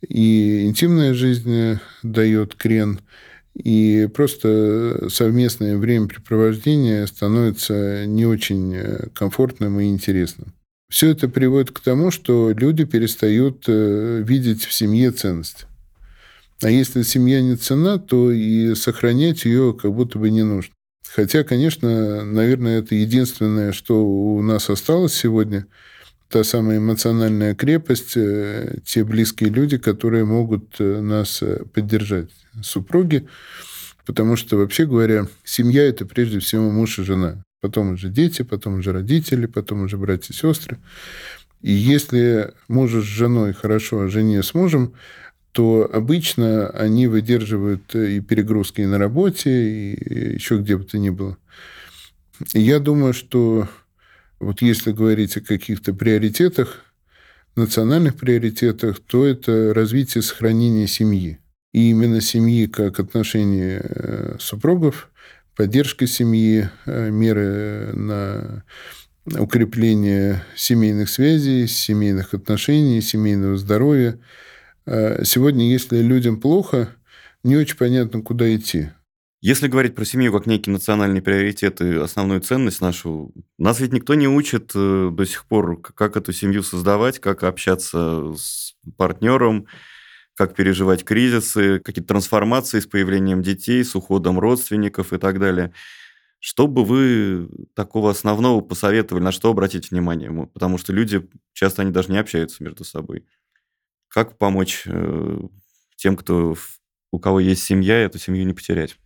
и интимная жизнь дает крен, и просто совместное времяпрепровождение становится не очень комфортным и интересным. Все это приводит к тому, что люди перестают э, видеть в семье ценность. А если семья не цена, то и сохранять ее как будто бы не нужно. Хотя, конечно, наверное, это единственное, что у нас осталось сегодня. Та самая эмоциональная крепость, э, те близкие люди, которые могут э, нас э, поддержать. Супруги, потому что, вообще говоря, семья – это прежде всего муж и жена. Потом уже дети, потом уже родители, потом уже братья и сестры. И если мужу с женой хорошо, а жене с мужем, то обычно они выдерживают и перегрузки и на работе, и еще где бы то ни было. Я думаю, что вот если говорить о каких-то приоритетах, национальных приоритетах, то это развитие сохранения семьи. И именно семьи как отношение э, супругов, поддержка семьи, э, меры на укрепление семейных связей, семейных отношений, семейного здоровья. Э, сегодня, если людям плохо, не очень понятно, куда идти. Если говорить про семью как некий национальный приоритет и основную ценность нашу, нас ведь никто не учит э, до сих пор, как эту семью создавать, как общаться с партнером, как переживать кризисы, какие-то трансформации с появлением детей, с уходом родственников и так далее. Что бы вы такого основного посоветовали, на что обратить внимание? Потому что люди часто они даже не общаются между собой. Как помочь э, тем, кто, у кого есть семья, эту семью не потерять?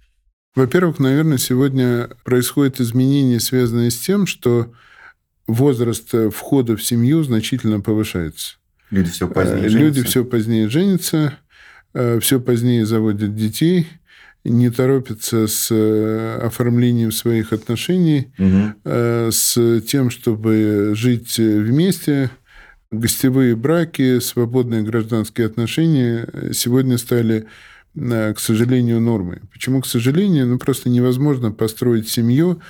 Во-первых, наверное, сегодня происходит изменение, связанное с тем, что возраст э, входа в семью значительно повышается. Люди все позднее э, женятся. Люди все позднее женятся, э, все позднее заводят детей, не торопятся с оформлением своих отношений, угу. с тем, чтобы жить вместе. Гостевые браки, свободные гражданские отношения сегодня стали к сожалению, нормы. Почему к сожалению? Ну, просто невозможно построить семью,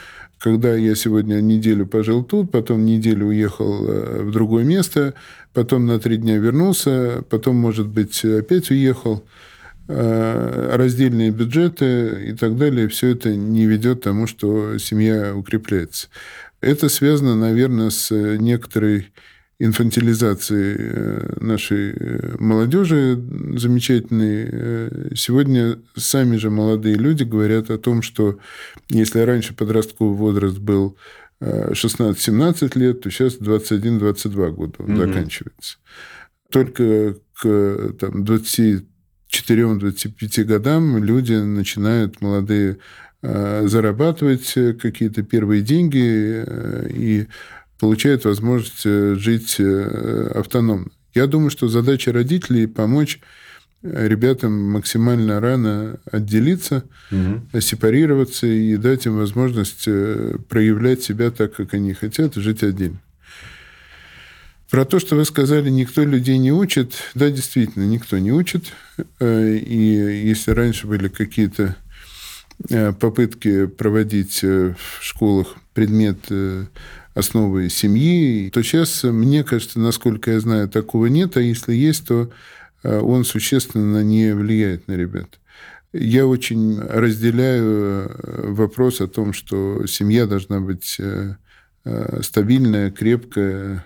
когда я сегодня неделю пожил тут, потом неделю уехал э, в другое место, потом на три дня вернулся, потом, может быть, опять уехал, э, раздельные бюджеты и так далее, все это не ведет к тому, что семья укрепляется. Это связано, наверное, с некоторой инфантилизации э, нашей э, молодежи замечательной. Э, сегодня сами же молодые люди говорят о том, что если раньше подростковый возраст был 16-17 лет, то сейчас 21-22 года он угу. заканчивается. Только к там, 24-25 годам люди начинают, молодые, зарабатывать какие-то первые деньги и получают возможность э, жить э, автономно. Я думаю, что задача родителей помочь э, ребятам максимально рано отделиться, угу. сепарироваться и дать им возможность проявлять себя так, как они хотят, жить отдельно. Про то, что вы сказали, никто людей не учит. Да, действительно, никто не учит. И если раньше были какие-то попытки проводить в школах предмет основой семьи, то сейчас, мне кажется, насколько я знаю, такого нет, а если есть, то э, он существенно не влияет на ребят. Я очень разделяю э, вопрос о том, что семья должна быть э, стабильная, крепкая,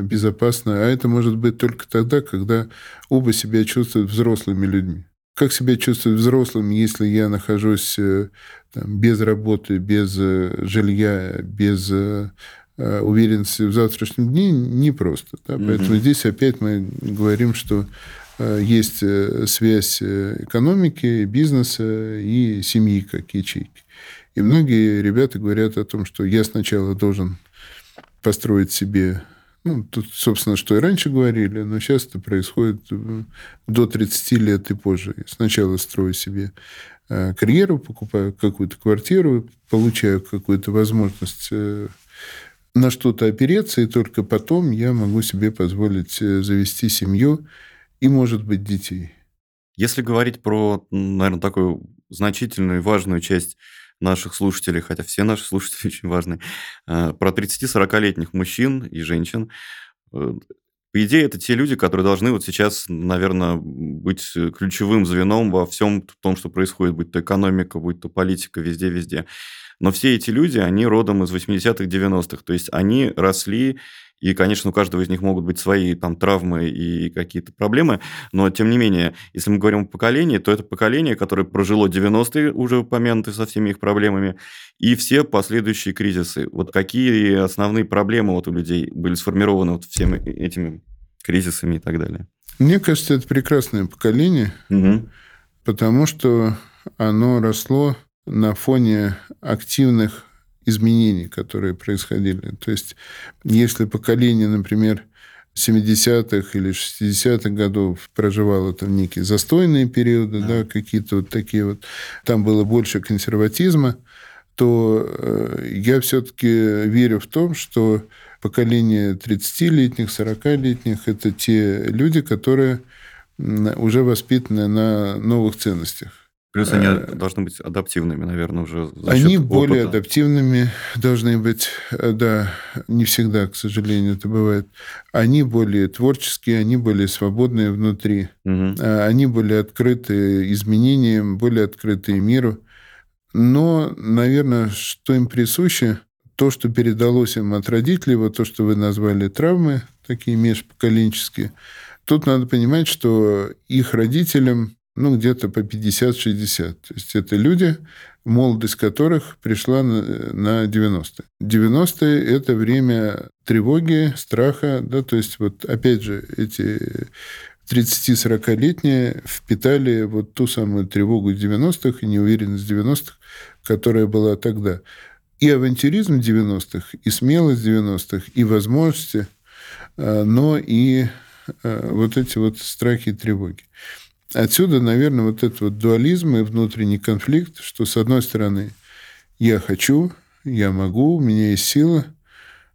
безопасная. А это может быть только тогда, когда оба себя чувствуют взрослыми людьми. Как себя чувствовать взрослым, если я нахожусь там, без работы, без жилья, без уверенности в завтрашнем дне непросто. Да? Поэтому здесь опять мы говорим, что э, есть э, связь экономики, бизнеса и семьи как ячейки. И многие ребята говорят о том, что я сначала должен построить себе ну, тут, собственно, что и раньше говорили, но сейчас это происходит до 30 лет и позже. Сначала строю себе карьеру, покупаю какую-то квартиру, получаю какую-то возможность на что-то опереться, и только потом я могу себе позволить э, завести семью и, может быть, детей. Если говорить про, наверное, такую значительную и важную часть наших слушателей, хотя все наши слушатели *laughs* очень важны, э, про 30-40-летних мужчин и женщин, э, по идее, это те люди, которые должны вот сейчас, наверное, быть ключевым звеном во всем том, что происходит, будь то экономика, будь то политика, везде-везде. Но все эти люди, они родом из 80-х, 90-х. То есть они росли И, конечно, у каждого из них могут быть свои там травмы и какие-то проблемы, но, тем не менее, если мы говорим о поколении, то это поколение, которое прожило 90-е, уже упомянутые со всеми их проблемами, и все последующие кризисы. Вот какие основные проблемы вот у людей были сформированы вот всеми этими кризисами и так далее? Мне кажется, это прекрасное поколение, угу. потому что оно росло на фоне активных изменений, которые происходили. То есть, если поколение, например, 70-х или 60-х годов проживало там некие застойные периоды, да. Да, какие-то вот такие вот, там было больше консерватизма, то э, я все-таки верю в том, что поколение 30-летних, 40-летних – это те люди, которые уже воспитаны на новых ценностях. Плюс они э, должны быть адаптивными, наверное, уже. они более адаптивными должны быть, э, да, не всегда, к сожалению, это бывает. Они более творческие, они более свободные внутри, угу. они более открыты изменениям, более открыты миру. Но, наверное, что им присуще, то, что передалось им от родителей, вот то, что вы назвали травмы, такие межпоколенческие, тут надо понимать, что их родителям ну, где-то по 50-60. То есть это люди, молодость которых пришла на, на 90-е. 90-е – это время тревоги, страха, да, то есть вот опять же эти 30-40-летние впитали вот ту самую тревогу 90-х и неуверенность 90-х, которая была тогда. И авантюризм 90-х, и смелость 90-х, и возможности, а, но и а, вот эти вот страхи и тревоги. Отсюда, наверное, вот этот вот дуализм и внутренний конфликт, что, с одной стороны, я хочу, я могу, у меня есть сила,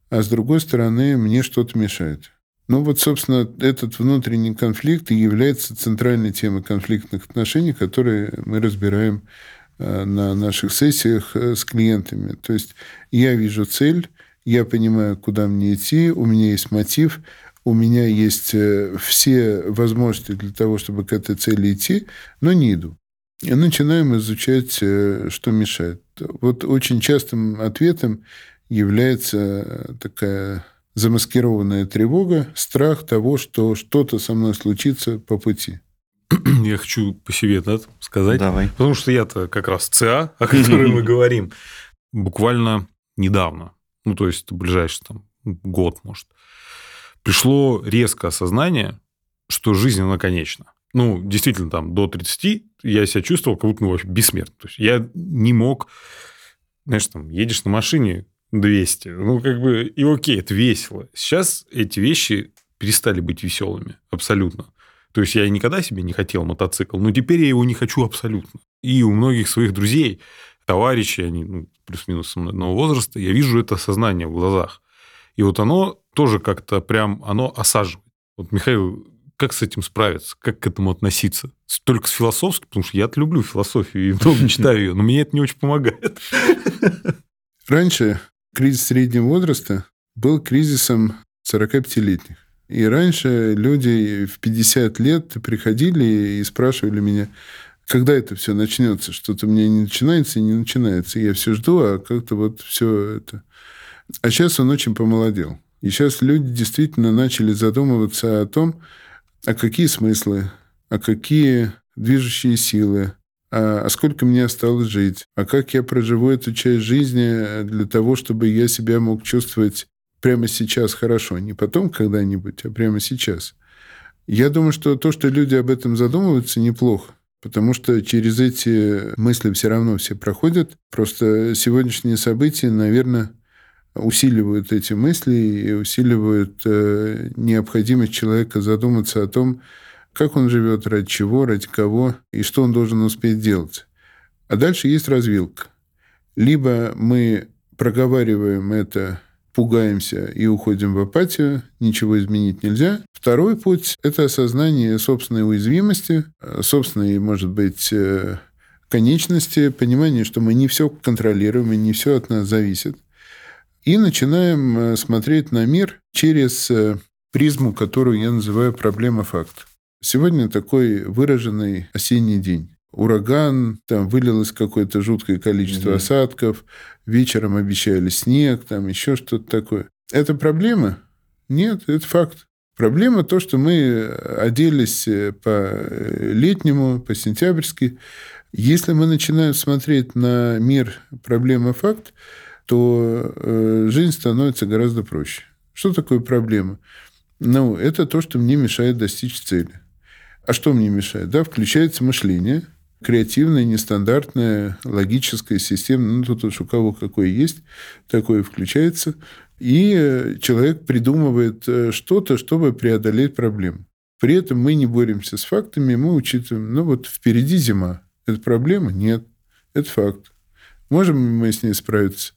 а с другой стороны, мне что-то мешает. Ну вот, собственно, этот внутренний конфликт и является центральной темой конфликтных отношений, которые мы разбираем э, на наших сессиях э, с клиентами. То есть я вижу цель, я понимаю, куда мне идти, у меня есть мотив, у меня есть э, все возможности для того, чтобы к этой цели идти, но не иду. И начинаем изучать, э, что мешает. Вот очень частым ответом является такая замаскированная тревога, страх того, что что-то со мной случится по пути. Я хочу по себе да, сказать. Давай. Потому что я-то как раз ЦА, о которой мы говорим, буквально недавно, ну, то есть ближайший там год, может, пришло резкое осознание, что жизнь, она конечна. Ну, действительно, там, до 30 я себя чувствовал, как будто ну, вообще бессмертный. То есть, я не мог... Знаешь, там, едешь на машине 200, ну, как бы, и окей, это весело. Сейчас эти вещи перестали быть веселыми, абсолютно. То есть, я никогда себе не хотел мотоцикл, но теперь я его не хочу абсолютно. И у многих своих друзей, товарищей, они ну, плюс-минус одного возраста, я вижу это осознание в глазах. И вот оно тоже как-то прям, оно осаживает. Вот, Михаил, как с этим справиться? Как к этому относиться? Только с философски, потому что я люблю философию и много *laughs* читаю ее, но мне это не очень помогает. *laughs* Раньше кризис среднего возраста был кризисом 45-летних. И раньше люди в 50 лет приходили и спрашивали меня, когда это все начнется? Что-то у меня не начинается и не начинается. я все жду, а как-то вот все это а сейчас он очень помолодел. И сейчас люди действительно начали задумываться о том, а какие смыслы, а какие движущие силы, а, а сколько мне осталось жить, а как я проживу эту часть жизни для того, чтобы я себя мог чувствовать прямо сейчас хорошо, не потом когда-нибудь, а прямо сейчас. Я думаю, что то, что люди об этом задумываются, неплохо. Потому что через эти мысли все равно все проходят. Просто сегодняшние события, наверное, усиливают эти мысли и усиливают э, необходимость человека задуматься о том, как он живет, ради чего, ради кого и что он должен успеть делать. А дальше есть развилка. Либо мы проговариваем это, пугаемся и уходим в апатию, ничего изменить нельзя. Второй путь – это осознание собственной уязвимости, собственной, может быть, э, конечности, понимание, что мы не все контролируем и не все от нас зависит. И начинаем э, смотреть на мир через э, призму, которую я называю проблема-факт. Сегодня такой выраженный осенний день. Ураган, там вылилось какое-то жуткое количество угу. осадков, вечером обещали снег, там еще что-то такое. Это проблема Нет, это факт. Проблема то, что мы оделись по летнему, по сентябрьски. Если мы начинаем смотреть на мир проблема факт, то э, жизнь становится гораздо проще. Что такое проблема? Ну, это то, что мне мешает достичь цели. А что мне мешает? Да, включается мышление, креативное, нестандартное, логическое, системное. Ну, тут уж у кого какое есть, такое включается. И э, человек придумывает э, что-то, чтобы преодолеть проблему. При этом мы не боремся с фактами, мы учитываем, ну вот впереди зима. Это проблема? Нет. Это факт. Можем мы с ней справиться?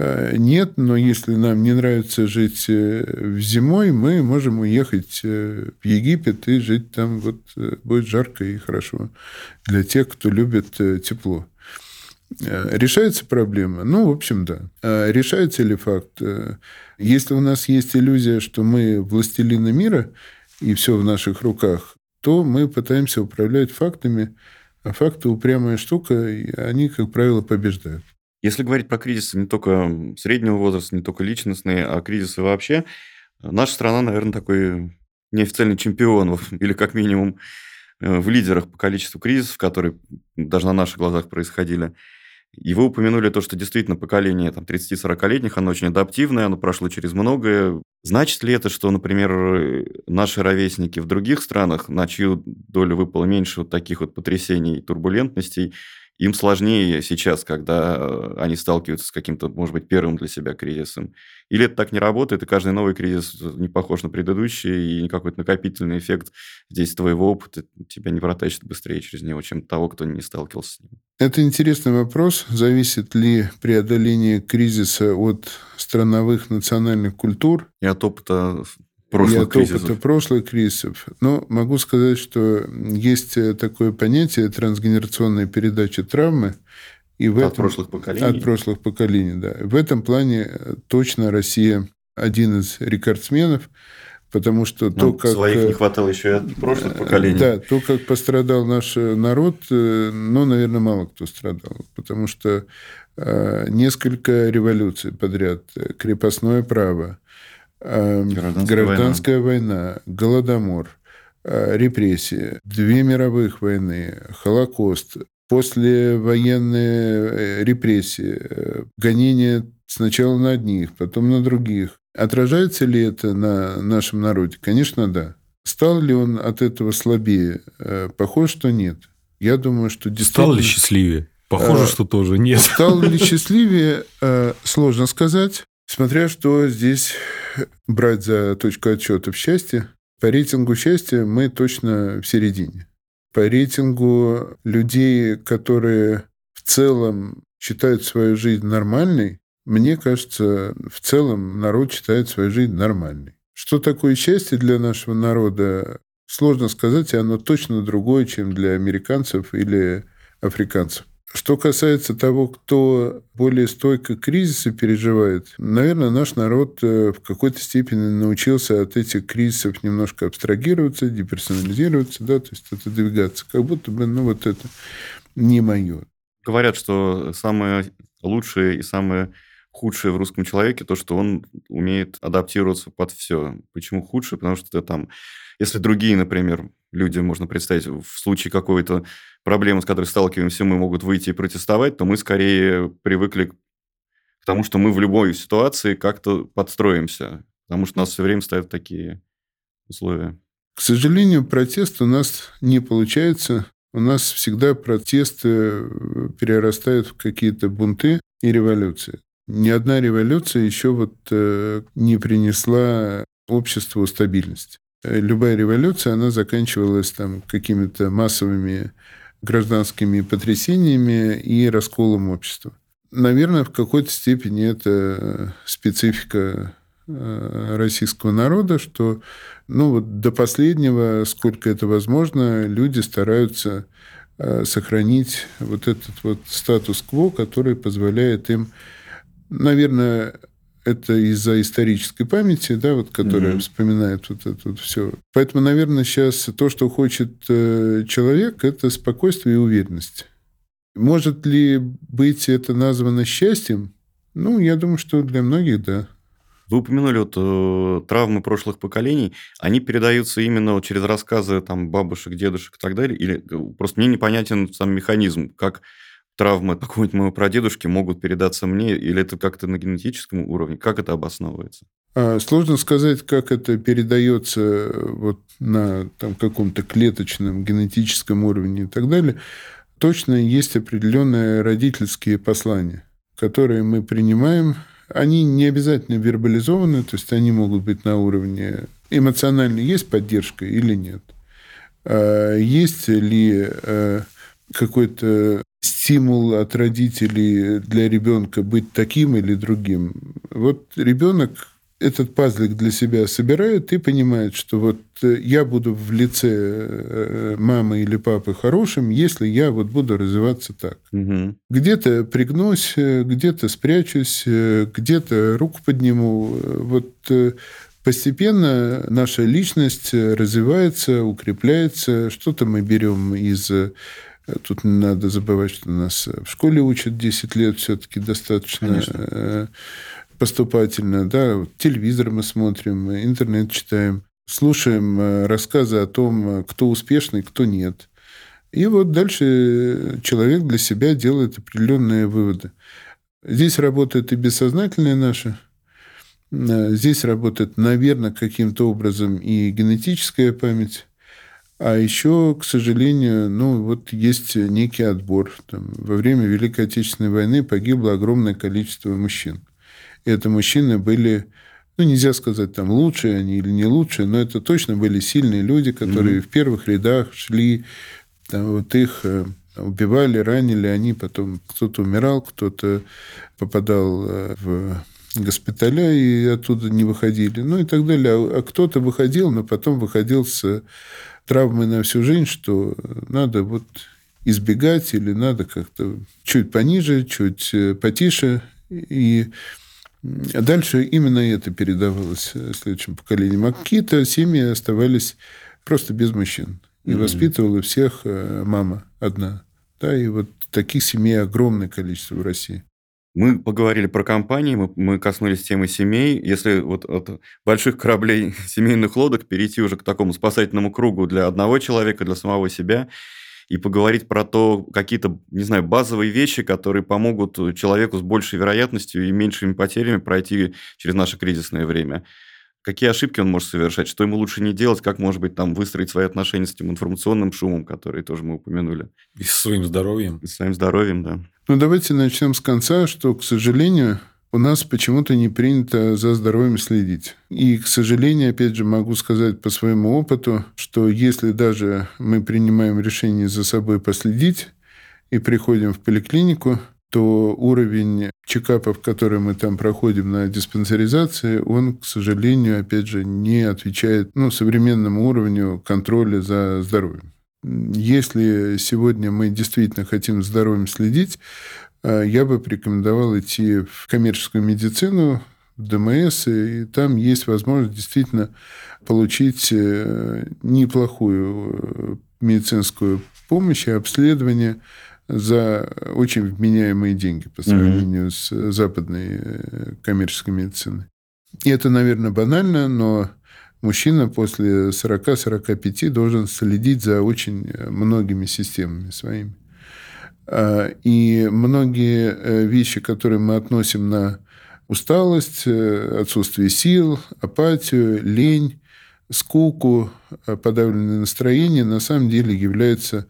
Э, нет, но если нам не нравится жить э, зимой, мы можем уехать э, в Египет и жить там. Вот будет жарко и хорошо для тех, кто любит тепло. Решается проблема? Ну, в общем, да. А решается ли факт? Если у нас есть иллюзия, что мы властелины мира, и все в наших руках, то мы пытаемся управлять фактами, а факты упрямая штука, и они, как правило, побеждают. Если говорить про кризисы не только среднего возраста, не только личностные, а кризисы вообще, наша страна, наверное, такой неофициальный чемпион, или как минимум э, в лидерах по количеству кризисов, которые даже на наших глазах происходили. И вы упомянули то, что действительно поколение там, 30-40-летних, оно очень адаптивное, оно прошло через многое. Значит ли это, что, например, наши ровесники в других странах, на чью долю выпало меньше вот таких вот потрясений и турбулентностей, им сложнее сейчас, когда э, они сталкиваются с каким-то, может быть, первым для себя кризисом. Или это так не работает, и каждый новый кризис не похож на предыдущий, и какой-то накопительный эффект здесь твоего опыта тебя не протащит быстрее через него, чем того, кто не сталкивался с ним. Это интересный вопрос. Зависит ли преодоление кризиса от страновых национальных культур? И от опыта прошлых и от кризисов. опыта прошлых кризисов. Но могу сказать, что есть такое понятие трансгенерационная передача травмы. И в от этом, прошлых поколений? От прошлых поколений, да. В этом плане точно Россия один из рекордсменов, потому что ну, то, как... Своих не хватало еще и от прошлых э, поколений. Да, то, как пострадал наш народ, э, ну, наверное, мало кто страдал, потому что э, несколько революций подряд, крепостное право, гражданская, гражданская война. война, голодомор, э, репрессии, две мировых войны, Холокост, послевоенные э, репрессии, э, гонения сначала на одних, потом на других. Отражается ли это на нашем народе? Конечно, да. Стал ли он от этого слабее? Похоже, что нет. Я думаю, что действительно... Стал ли счастливее? Похоже, что тоже нет. Стал ли *laughs* счастливее, сложно сказать. Смотря что здесь брать за точку отсчета в счастье, по рейтингу счастья мы точно в середине. По рейтингу людей, которые в целом считают свою жизнь нормальной, мне кажется, в целом народ считает свою жизнь нормальной. Что такое счастье для нашего народа, сложно сказать, и оно точно другое, чем для американцев или африканцев. Что касается того, кто более стойко кризисы переживает, наверное, наш народ э, в какой-то степени научился от этих кризисов немножко абстрагироваться, деперсонализироваться, да, то есть отодвигаться. Как будто бы, ну, вот это не мое. Говорят, что самое лучшее и самое худшее в русском человеке то, что он умеет адаптироваться под все. Почему худшее? Потому что там, если другие, например, люди, можно представить, в случае какой-то проблемы, с которой сталкиваемся, мы могут выйти и протестовать, то мы скорее привыкли к тому, что мы в любой ситуации как-то подстроимся, потому что нас все время ставят такие условия. К сожалению, протест у нас не получается. У нас всегда протесты э, перерастают в какие-то бунты и революции. Ни одна революция еще вот э, не принесла обществу стабильность. Э, любая революция, она заканчивалась там какими-то массовыми гражданскими потрясениями и расколом общества. Наверное, в какой-то степени это специфика э, российского народа, что ну, вот до последнего, сколько это возможно, люди стараются э, сохранить вот этот вот статус-кво, который позволяет им, наверное, это из-за исторической памяти, да, вот, которая mm-hmm. вспоминает вот это вот все. Поэтому, наверное, сейчас то, что хочет э, человек, это спокойствие и уверенность. Может ли быть это названо счастьем? Ну, я думаю, что для многих да. Вы упомянули вот э, травмы прошлых поколений. Они передаются именно вот через рассказы там бабушек, дедушек и так далее? Или э, просто мне непонятен сам механизм, как травмы какого-нибудь моего прадедушки могут передаться мне, или это как-то на генетическом уровне? Как это обосновывается? А, сложно сказать, как это передается э, вот на там, каком-то клеточном генетическом уровне и так далее. Точно есть определенные родительские послания, которые мы принимаем. Они не обязательно вербализованы, то есть они могут быть на уровне эмоциональной, есть поддержка или нет. А, есть ли э, какой-то стимул от родителей для ребенка быть таким или другим. Вот ребенок этот пазлик для себя собирает и понимает, что вот э, я буду в лице э, мамы или папы хорошим, если я вот буду развиваться так. Угу. Где-то пригнусь, э, где-то спрячусь, где-то руку подниму. Вот постепенно наша личность развивается, укрепляется. Что-то мы берем из Тут не надо забывать, что нас в школе учат 10 лет все-таки достаточно Конечно. поступательно. Да? Телевизор мы смотрим, интернет читаем, слушаем э, рассказы о том, кто успешный, кто нет. И вот дальше человек для себя делает определенные выводы. Здесь работает и бессознательное наше, э, здесь работает, наверное, каким-то образом и генетическая память. А еще, к сожалению, ну, вот есть некий отбор. Там, во время Великой Отечественной войны погибло огромное количество мужчин. И это мужчины были, ну, нельзя сказать, там, лучшие они или не лучшие, но это точно были сильные люди, которые mm-hmm. в первых рядах шли, там, вот их э, убивали, ранили, они потом, кто-то умирал, кто-то попадал э, в госпиталя и оттуда не выходили, ну и так далее. А, а кто-то выходил, но потом выходил с травмы на всю жизнь, что надо вот избегать или надо как-то чуть пониже, чуть э, потише. И дальше именно это передавалось следующим поколениям. А какие-то семьи оставались просто без мужчин. И mm-hmm. воспитывала всех э, мама одна. Да, и вот таких семей огромное количество в России. Мы поговорили про компании, мы, мы коснулись темы семей. Если вот от больших кораблей *laughs* семейных лодок перейти уже к такому спасательному кругу для одного человека, для самого себя, и поговорить про то, какие-то, не знаю, базовые вещи, которые помогут человеку с большей вероятностью и меньшими потерями пройти через наше кризисное время какие ошибки он может совершать, что ему лучше не делать, как, может быть, там выстроить свои отношения с этим информационным шумом, который тоже мы упомянули. И с своим здоровьем. И с своим здоровьем, да. Ну, давайте начнем с конца, что, к сожалению, у нас почему-то не принято за здоровьем следить. И, к сожалению, опять же, могу сказать по своему опыту, что если даже мы принимаем решение за собой последить и приходим в поликлинику, то уровень чекапов, которые мы там проходим на диспансеризации, он, к сожалению, опять же, не отвечает ну, современному уровню контроля за здоровьем. Если сегодня мы действительно хотим здоровьем следить, э, я бы порекомендовал идти в коммерческую медицину, в ДМС, и там есть возможность действительно получить э, неплохую э, медицинскую помощь и обследование за очень вменяемые деньги по сравнению mm-hmm. с западной коммерческой медициной. И это, наверное, банально, но мужчина после 40-45 должен следить за очень многими системами своими. А, и многие э, вещи, которые мы относим на усталость, э, отсутствие сил, апатию, лень, скуку, э, подавленное настроение, на самом деле являются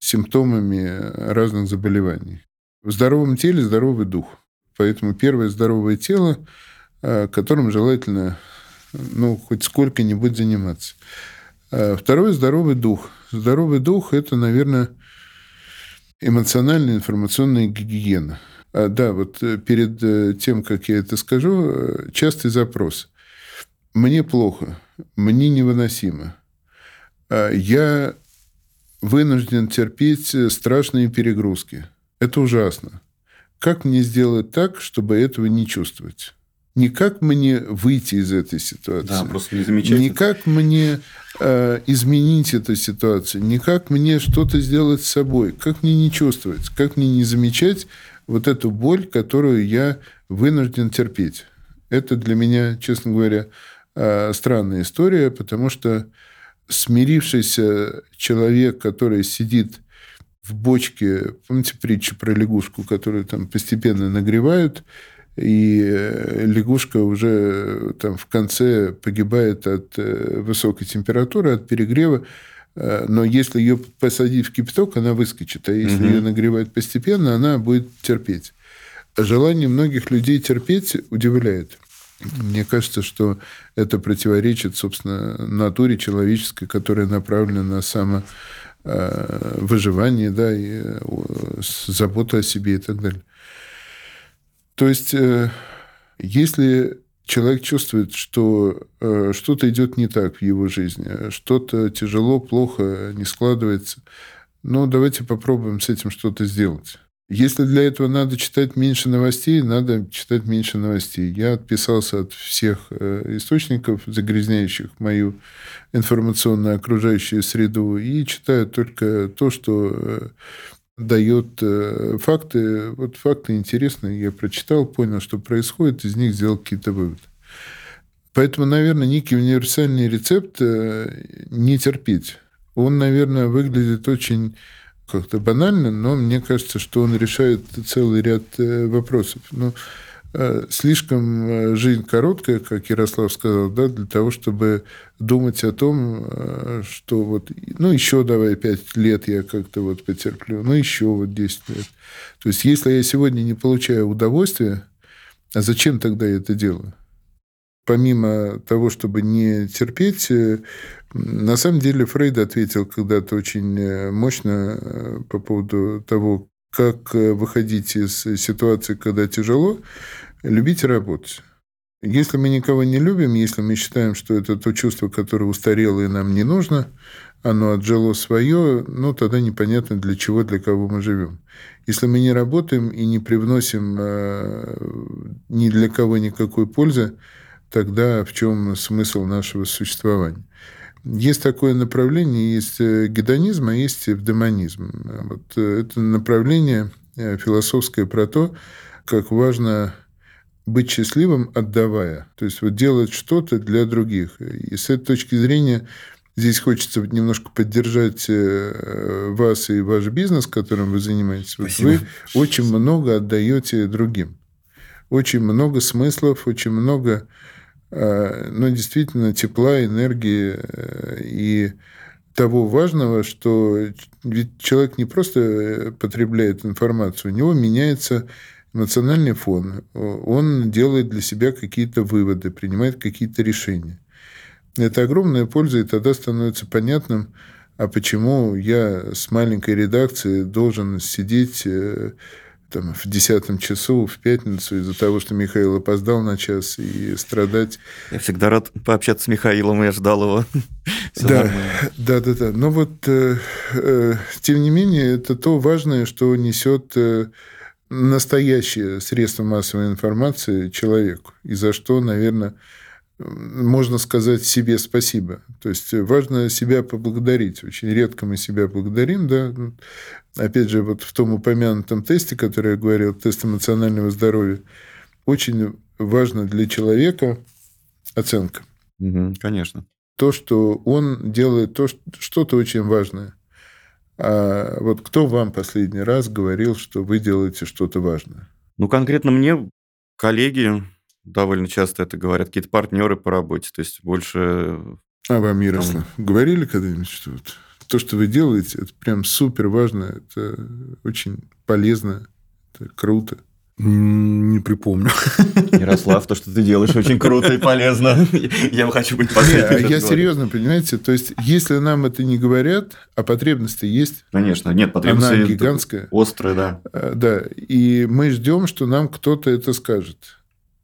симптомами разных заболеваний. В здоровом теле здоровый дух. Поэтому первое здоровое тело, которым желательно ну, хоть сколько-нибудь заниматься. А второй – здоровый дух. Здоровый дух – это, наверное, эмоциональная информационная гигиена. А, да, вот э, перед э, тем, как я это скажу, э, частый запрос. Мне плохо, мне невыносимо. А, я вынужден терпеть страшные перегрузки. Это ужасно. Как мне сделать так, чтобы этого не чувствовать? Не как мне выйти из этой ситуации, да, просто не замечать не как мне э, изменить эту ситуацию, не как мне что-то сделать с собой, как мне не чувствовать, как мне не замечать вот эту боль, которую я вынужден терпеть. Это для меня, честно говоря, э, странная история, потому что смирившийся человек, который сидит в бочке, помните притчу про лягушку, которую там постепенно нагревают, и э, лягушка уже там в конце погибает от э, высокой температуры, от перегрева, э, но если ее посадить в кипяток, она выскочит, а если угу. ее нагревать постепенно, она будет терпеть. Желание многих людей терпеть удивляет. Мне кажется, что это противоречит, собственно, натуре человеческой, которая направлена на само выживание, да, и заботу о себе и так далее. То есть, э, если человек чувствует, что э, что-то идет не так в его жизни, что-то тяжело, плохо, не складывается, ну, давайте попробуем с этим что-то сделать. Если для этого надо читать меньше новостей, надо читать меньше новостей. Я отписался от всех э, источников, загрязняющих мою информационную окружающую среду, и читаю только то, что дает э, факты. Вот факты интересные. Я прочитал, понял, что происходит, из них сделал какие-то выводы. Поэтому, наверное, некий универсальный рецепт э, не терпеть. Он, наверное, выглядит очень как-то банально, но мне кажется, что он решает целый ряд э, вопросов. Ну, Э, слишком э, жизнь короткая, как Ярослав сказал, да, для того, чтобы думать о том, э, что вот, ну, еще давай пять лет я как-то вот потерплю, ну, еще вот 10 лет. То есть, если я сегодня не получаю удовольствия, а зачем тогда я это делаю? Помимо того, чтобы не терпеть, на самом деле Фрейд ответил когда-то очень мощно по поводу того, как э, выходить из ситуации, когда тяжело, любить работать. Если мы никого не любим, если мы считаем, что это то чувство, которое устарело и нам не нужно, оно отжило свое, ну, тогда непонятно, для чего, для кого мы живем. Если мы не работаем и не привносим э, ни для кого никакой пользы, тогда в чем смысл нашего существования? Есть такое направление, есть э, гедонизм, а есть эвдемонизм. Вот э, это направление э, философское про то, как важно быть счастливым, отдавая. То есть вот делать что-то для других. И с этой точки зрения здесь хочется немножко поддержать вас и ваш бизнес, которым вы занимаетесь. Вот вы очень много отдаете другим. Очень много смыслов, очень много но ну, действительно тепла, энергии э, и того важного, что ведь человек не просто э, потребляет информацию, у него меняется эмоциональный фон, он делает для себя какие-то выводы, принимает какие-то решения. Это огромная польза, и тогда становится понятным, а почему я с маленькой редакцией должен сидеть там, в десятом часу, в пятницу, из-за того, что Михаил опоздал на час, и страдать. Я всегда рад пообщаться с Михаилом, я ждал его. *laughs* да, да, да, да. Но вот, э, э, тем не менее, это то важное, что несет э, настоящее средство массовой информации человеку, и за что, наверное, можно сказать себе спасибо. То есть важно себя поблагодарить. Очень редко мы себя благодарим, да. Опять же, вот в том упомянутом тесте, который я говорил, тест эмоционального здоровья, очень важно для человека оценка. Угу, конечно. То, что он делает то, что-то очень важное. А вот кто вам последний раз говорил, что вы делаете что-то важное? Ну, конкретно мне коллеги довольно часто это говорят, какие-то партнеры по работе, то есть больше... А вам, Ярослав, там... говорили когда-нибудь, что вот то, что вы делаете, это прям супер важно, это очень полезно, это круто? Не припомню. *laughs* Ярослав, то, что ты делаешь, очень круто и полезно. *laughs* Я хочу быть последним. Я серьезно, понимаете? То есть, если нам это не говорят, а потребности есть. Конечно, нет, потребности Она гигантская. Острая, да. А, да. И мы ждем, что нам кто-то это скажет.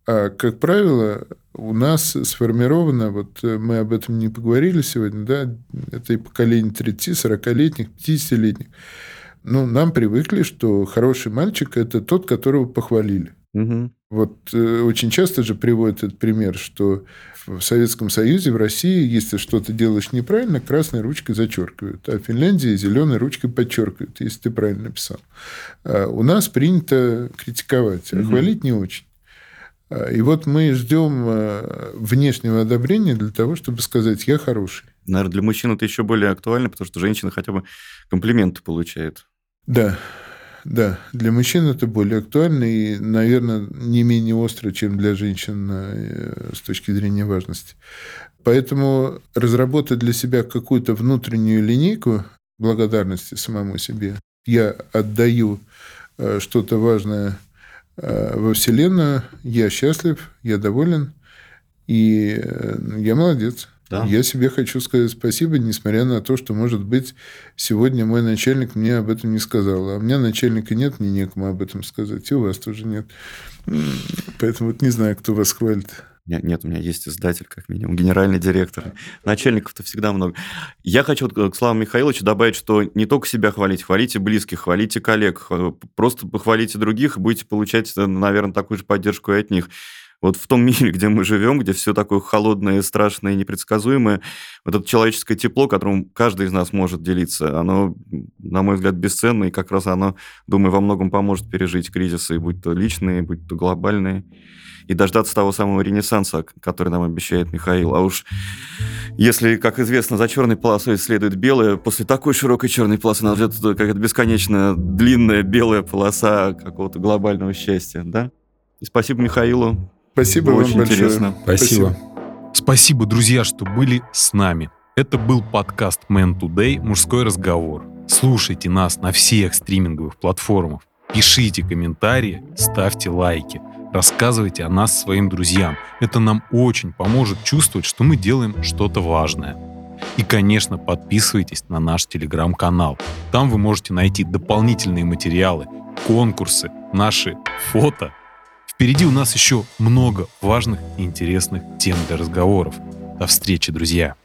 А, как правило, у нас сформировано, вот э, мы об этом не поговорили сегодня, да, это и поколение 30, 40-летних, 50-летних. Ну, нам привыкли, что хороший мальчик – это тот, которого похвалили. Угу. Вот э, очень часто же приводят этот пример, что в Советском Союзе, в России, если что-то делаешь неправильно, красной ручкой зачеркивают, а в Финляндии зеленой ручкой подчеркивают, если ты правильно написал. А у нас принято критиковать, а угу. хвалить не очень. И вот мы ждем а, внешнего одобрения для того, чтобы сказать «я хороший». Наверное, для мужчин это еще более актуально, потому что женщина хотя бы комплименты получает. Да, да, для мужчин это более актуально и, наверное, не менее остро, чем для женщин э, с точки зрения важности. Поэтому разработать для себя какую-то внутреннюю линейку благодарности самому себе. Я отдаю э, что-то важное э, во Вселенную, я счастлив, я доволен, и я молодец. Да. Я себе хочу сказать спасибо, несмотря на то, что, может быть, сегодня мой начальник мне об этом не сказал. А у меня начальника нет, мне некому об этом сказать. И у вас тоже нет. Поэтому вот не знаю, кто вас хвалит. Нет, нет, у меня есть издатель, как минимум, генеральный директор. Начальников-то всегда много. Я хочу вот к Славу Михайловичу добавить, что не только себя хвалить, хвалите близких, хвалите коллег, просто похвалите других, и будете получать, наверное, такую же поддержку и от них вот в том *laughs* мире, где мы живем, где все такое холодное, страшное, непредсказуемое, вот это человеческое тепло, которым каждый из нас может делиться, оно, на мой взгляд, бесценно, и как раз оно, думаю, во многом поможет пережить кризисы, будь то личные, будь то глобальные, и дождаться того самого ренессанса, который нам обещает Михаил. А уж если, как известно, за черной полосой следует белая, после такой широкой черной полосы нас ждет какая-то бесконечно длинная белая полоса какого-то глобального счастья, да? И спасибо Михаилу Спасибо Было вам очень большое. интересно. Спасибо. Спасибо. Спасибо, друзья, что были с нами. Это был подкаст Man Today «Мужской разговор». Слушайте нас на всех стриминговых платформах. Пишите комментарии, ставьте лайки. Рассказывайте о нас своим друзьям. Это нам очень поможет чувствовать, что мы делаем что-то важное. И, конечно, подписывайтесь на наш телеграм-канал. Там вы можете найти дополнительные материалы, конкурсы, наши фото – Впереди у нас еще много важных и интересных тем для разговоров. До встречи, друзья!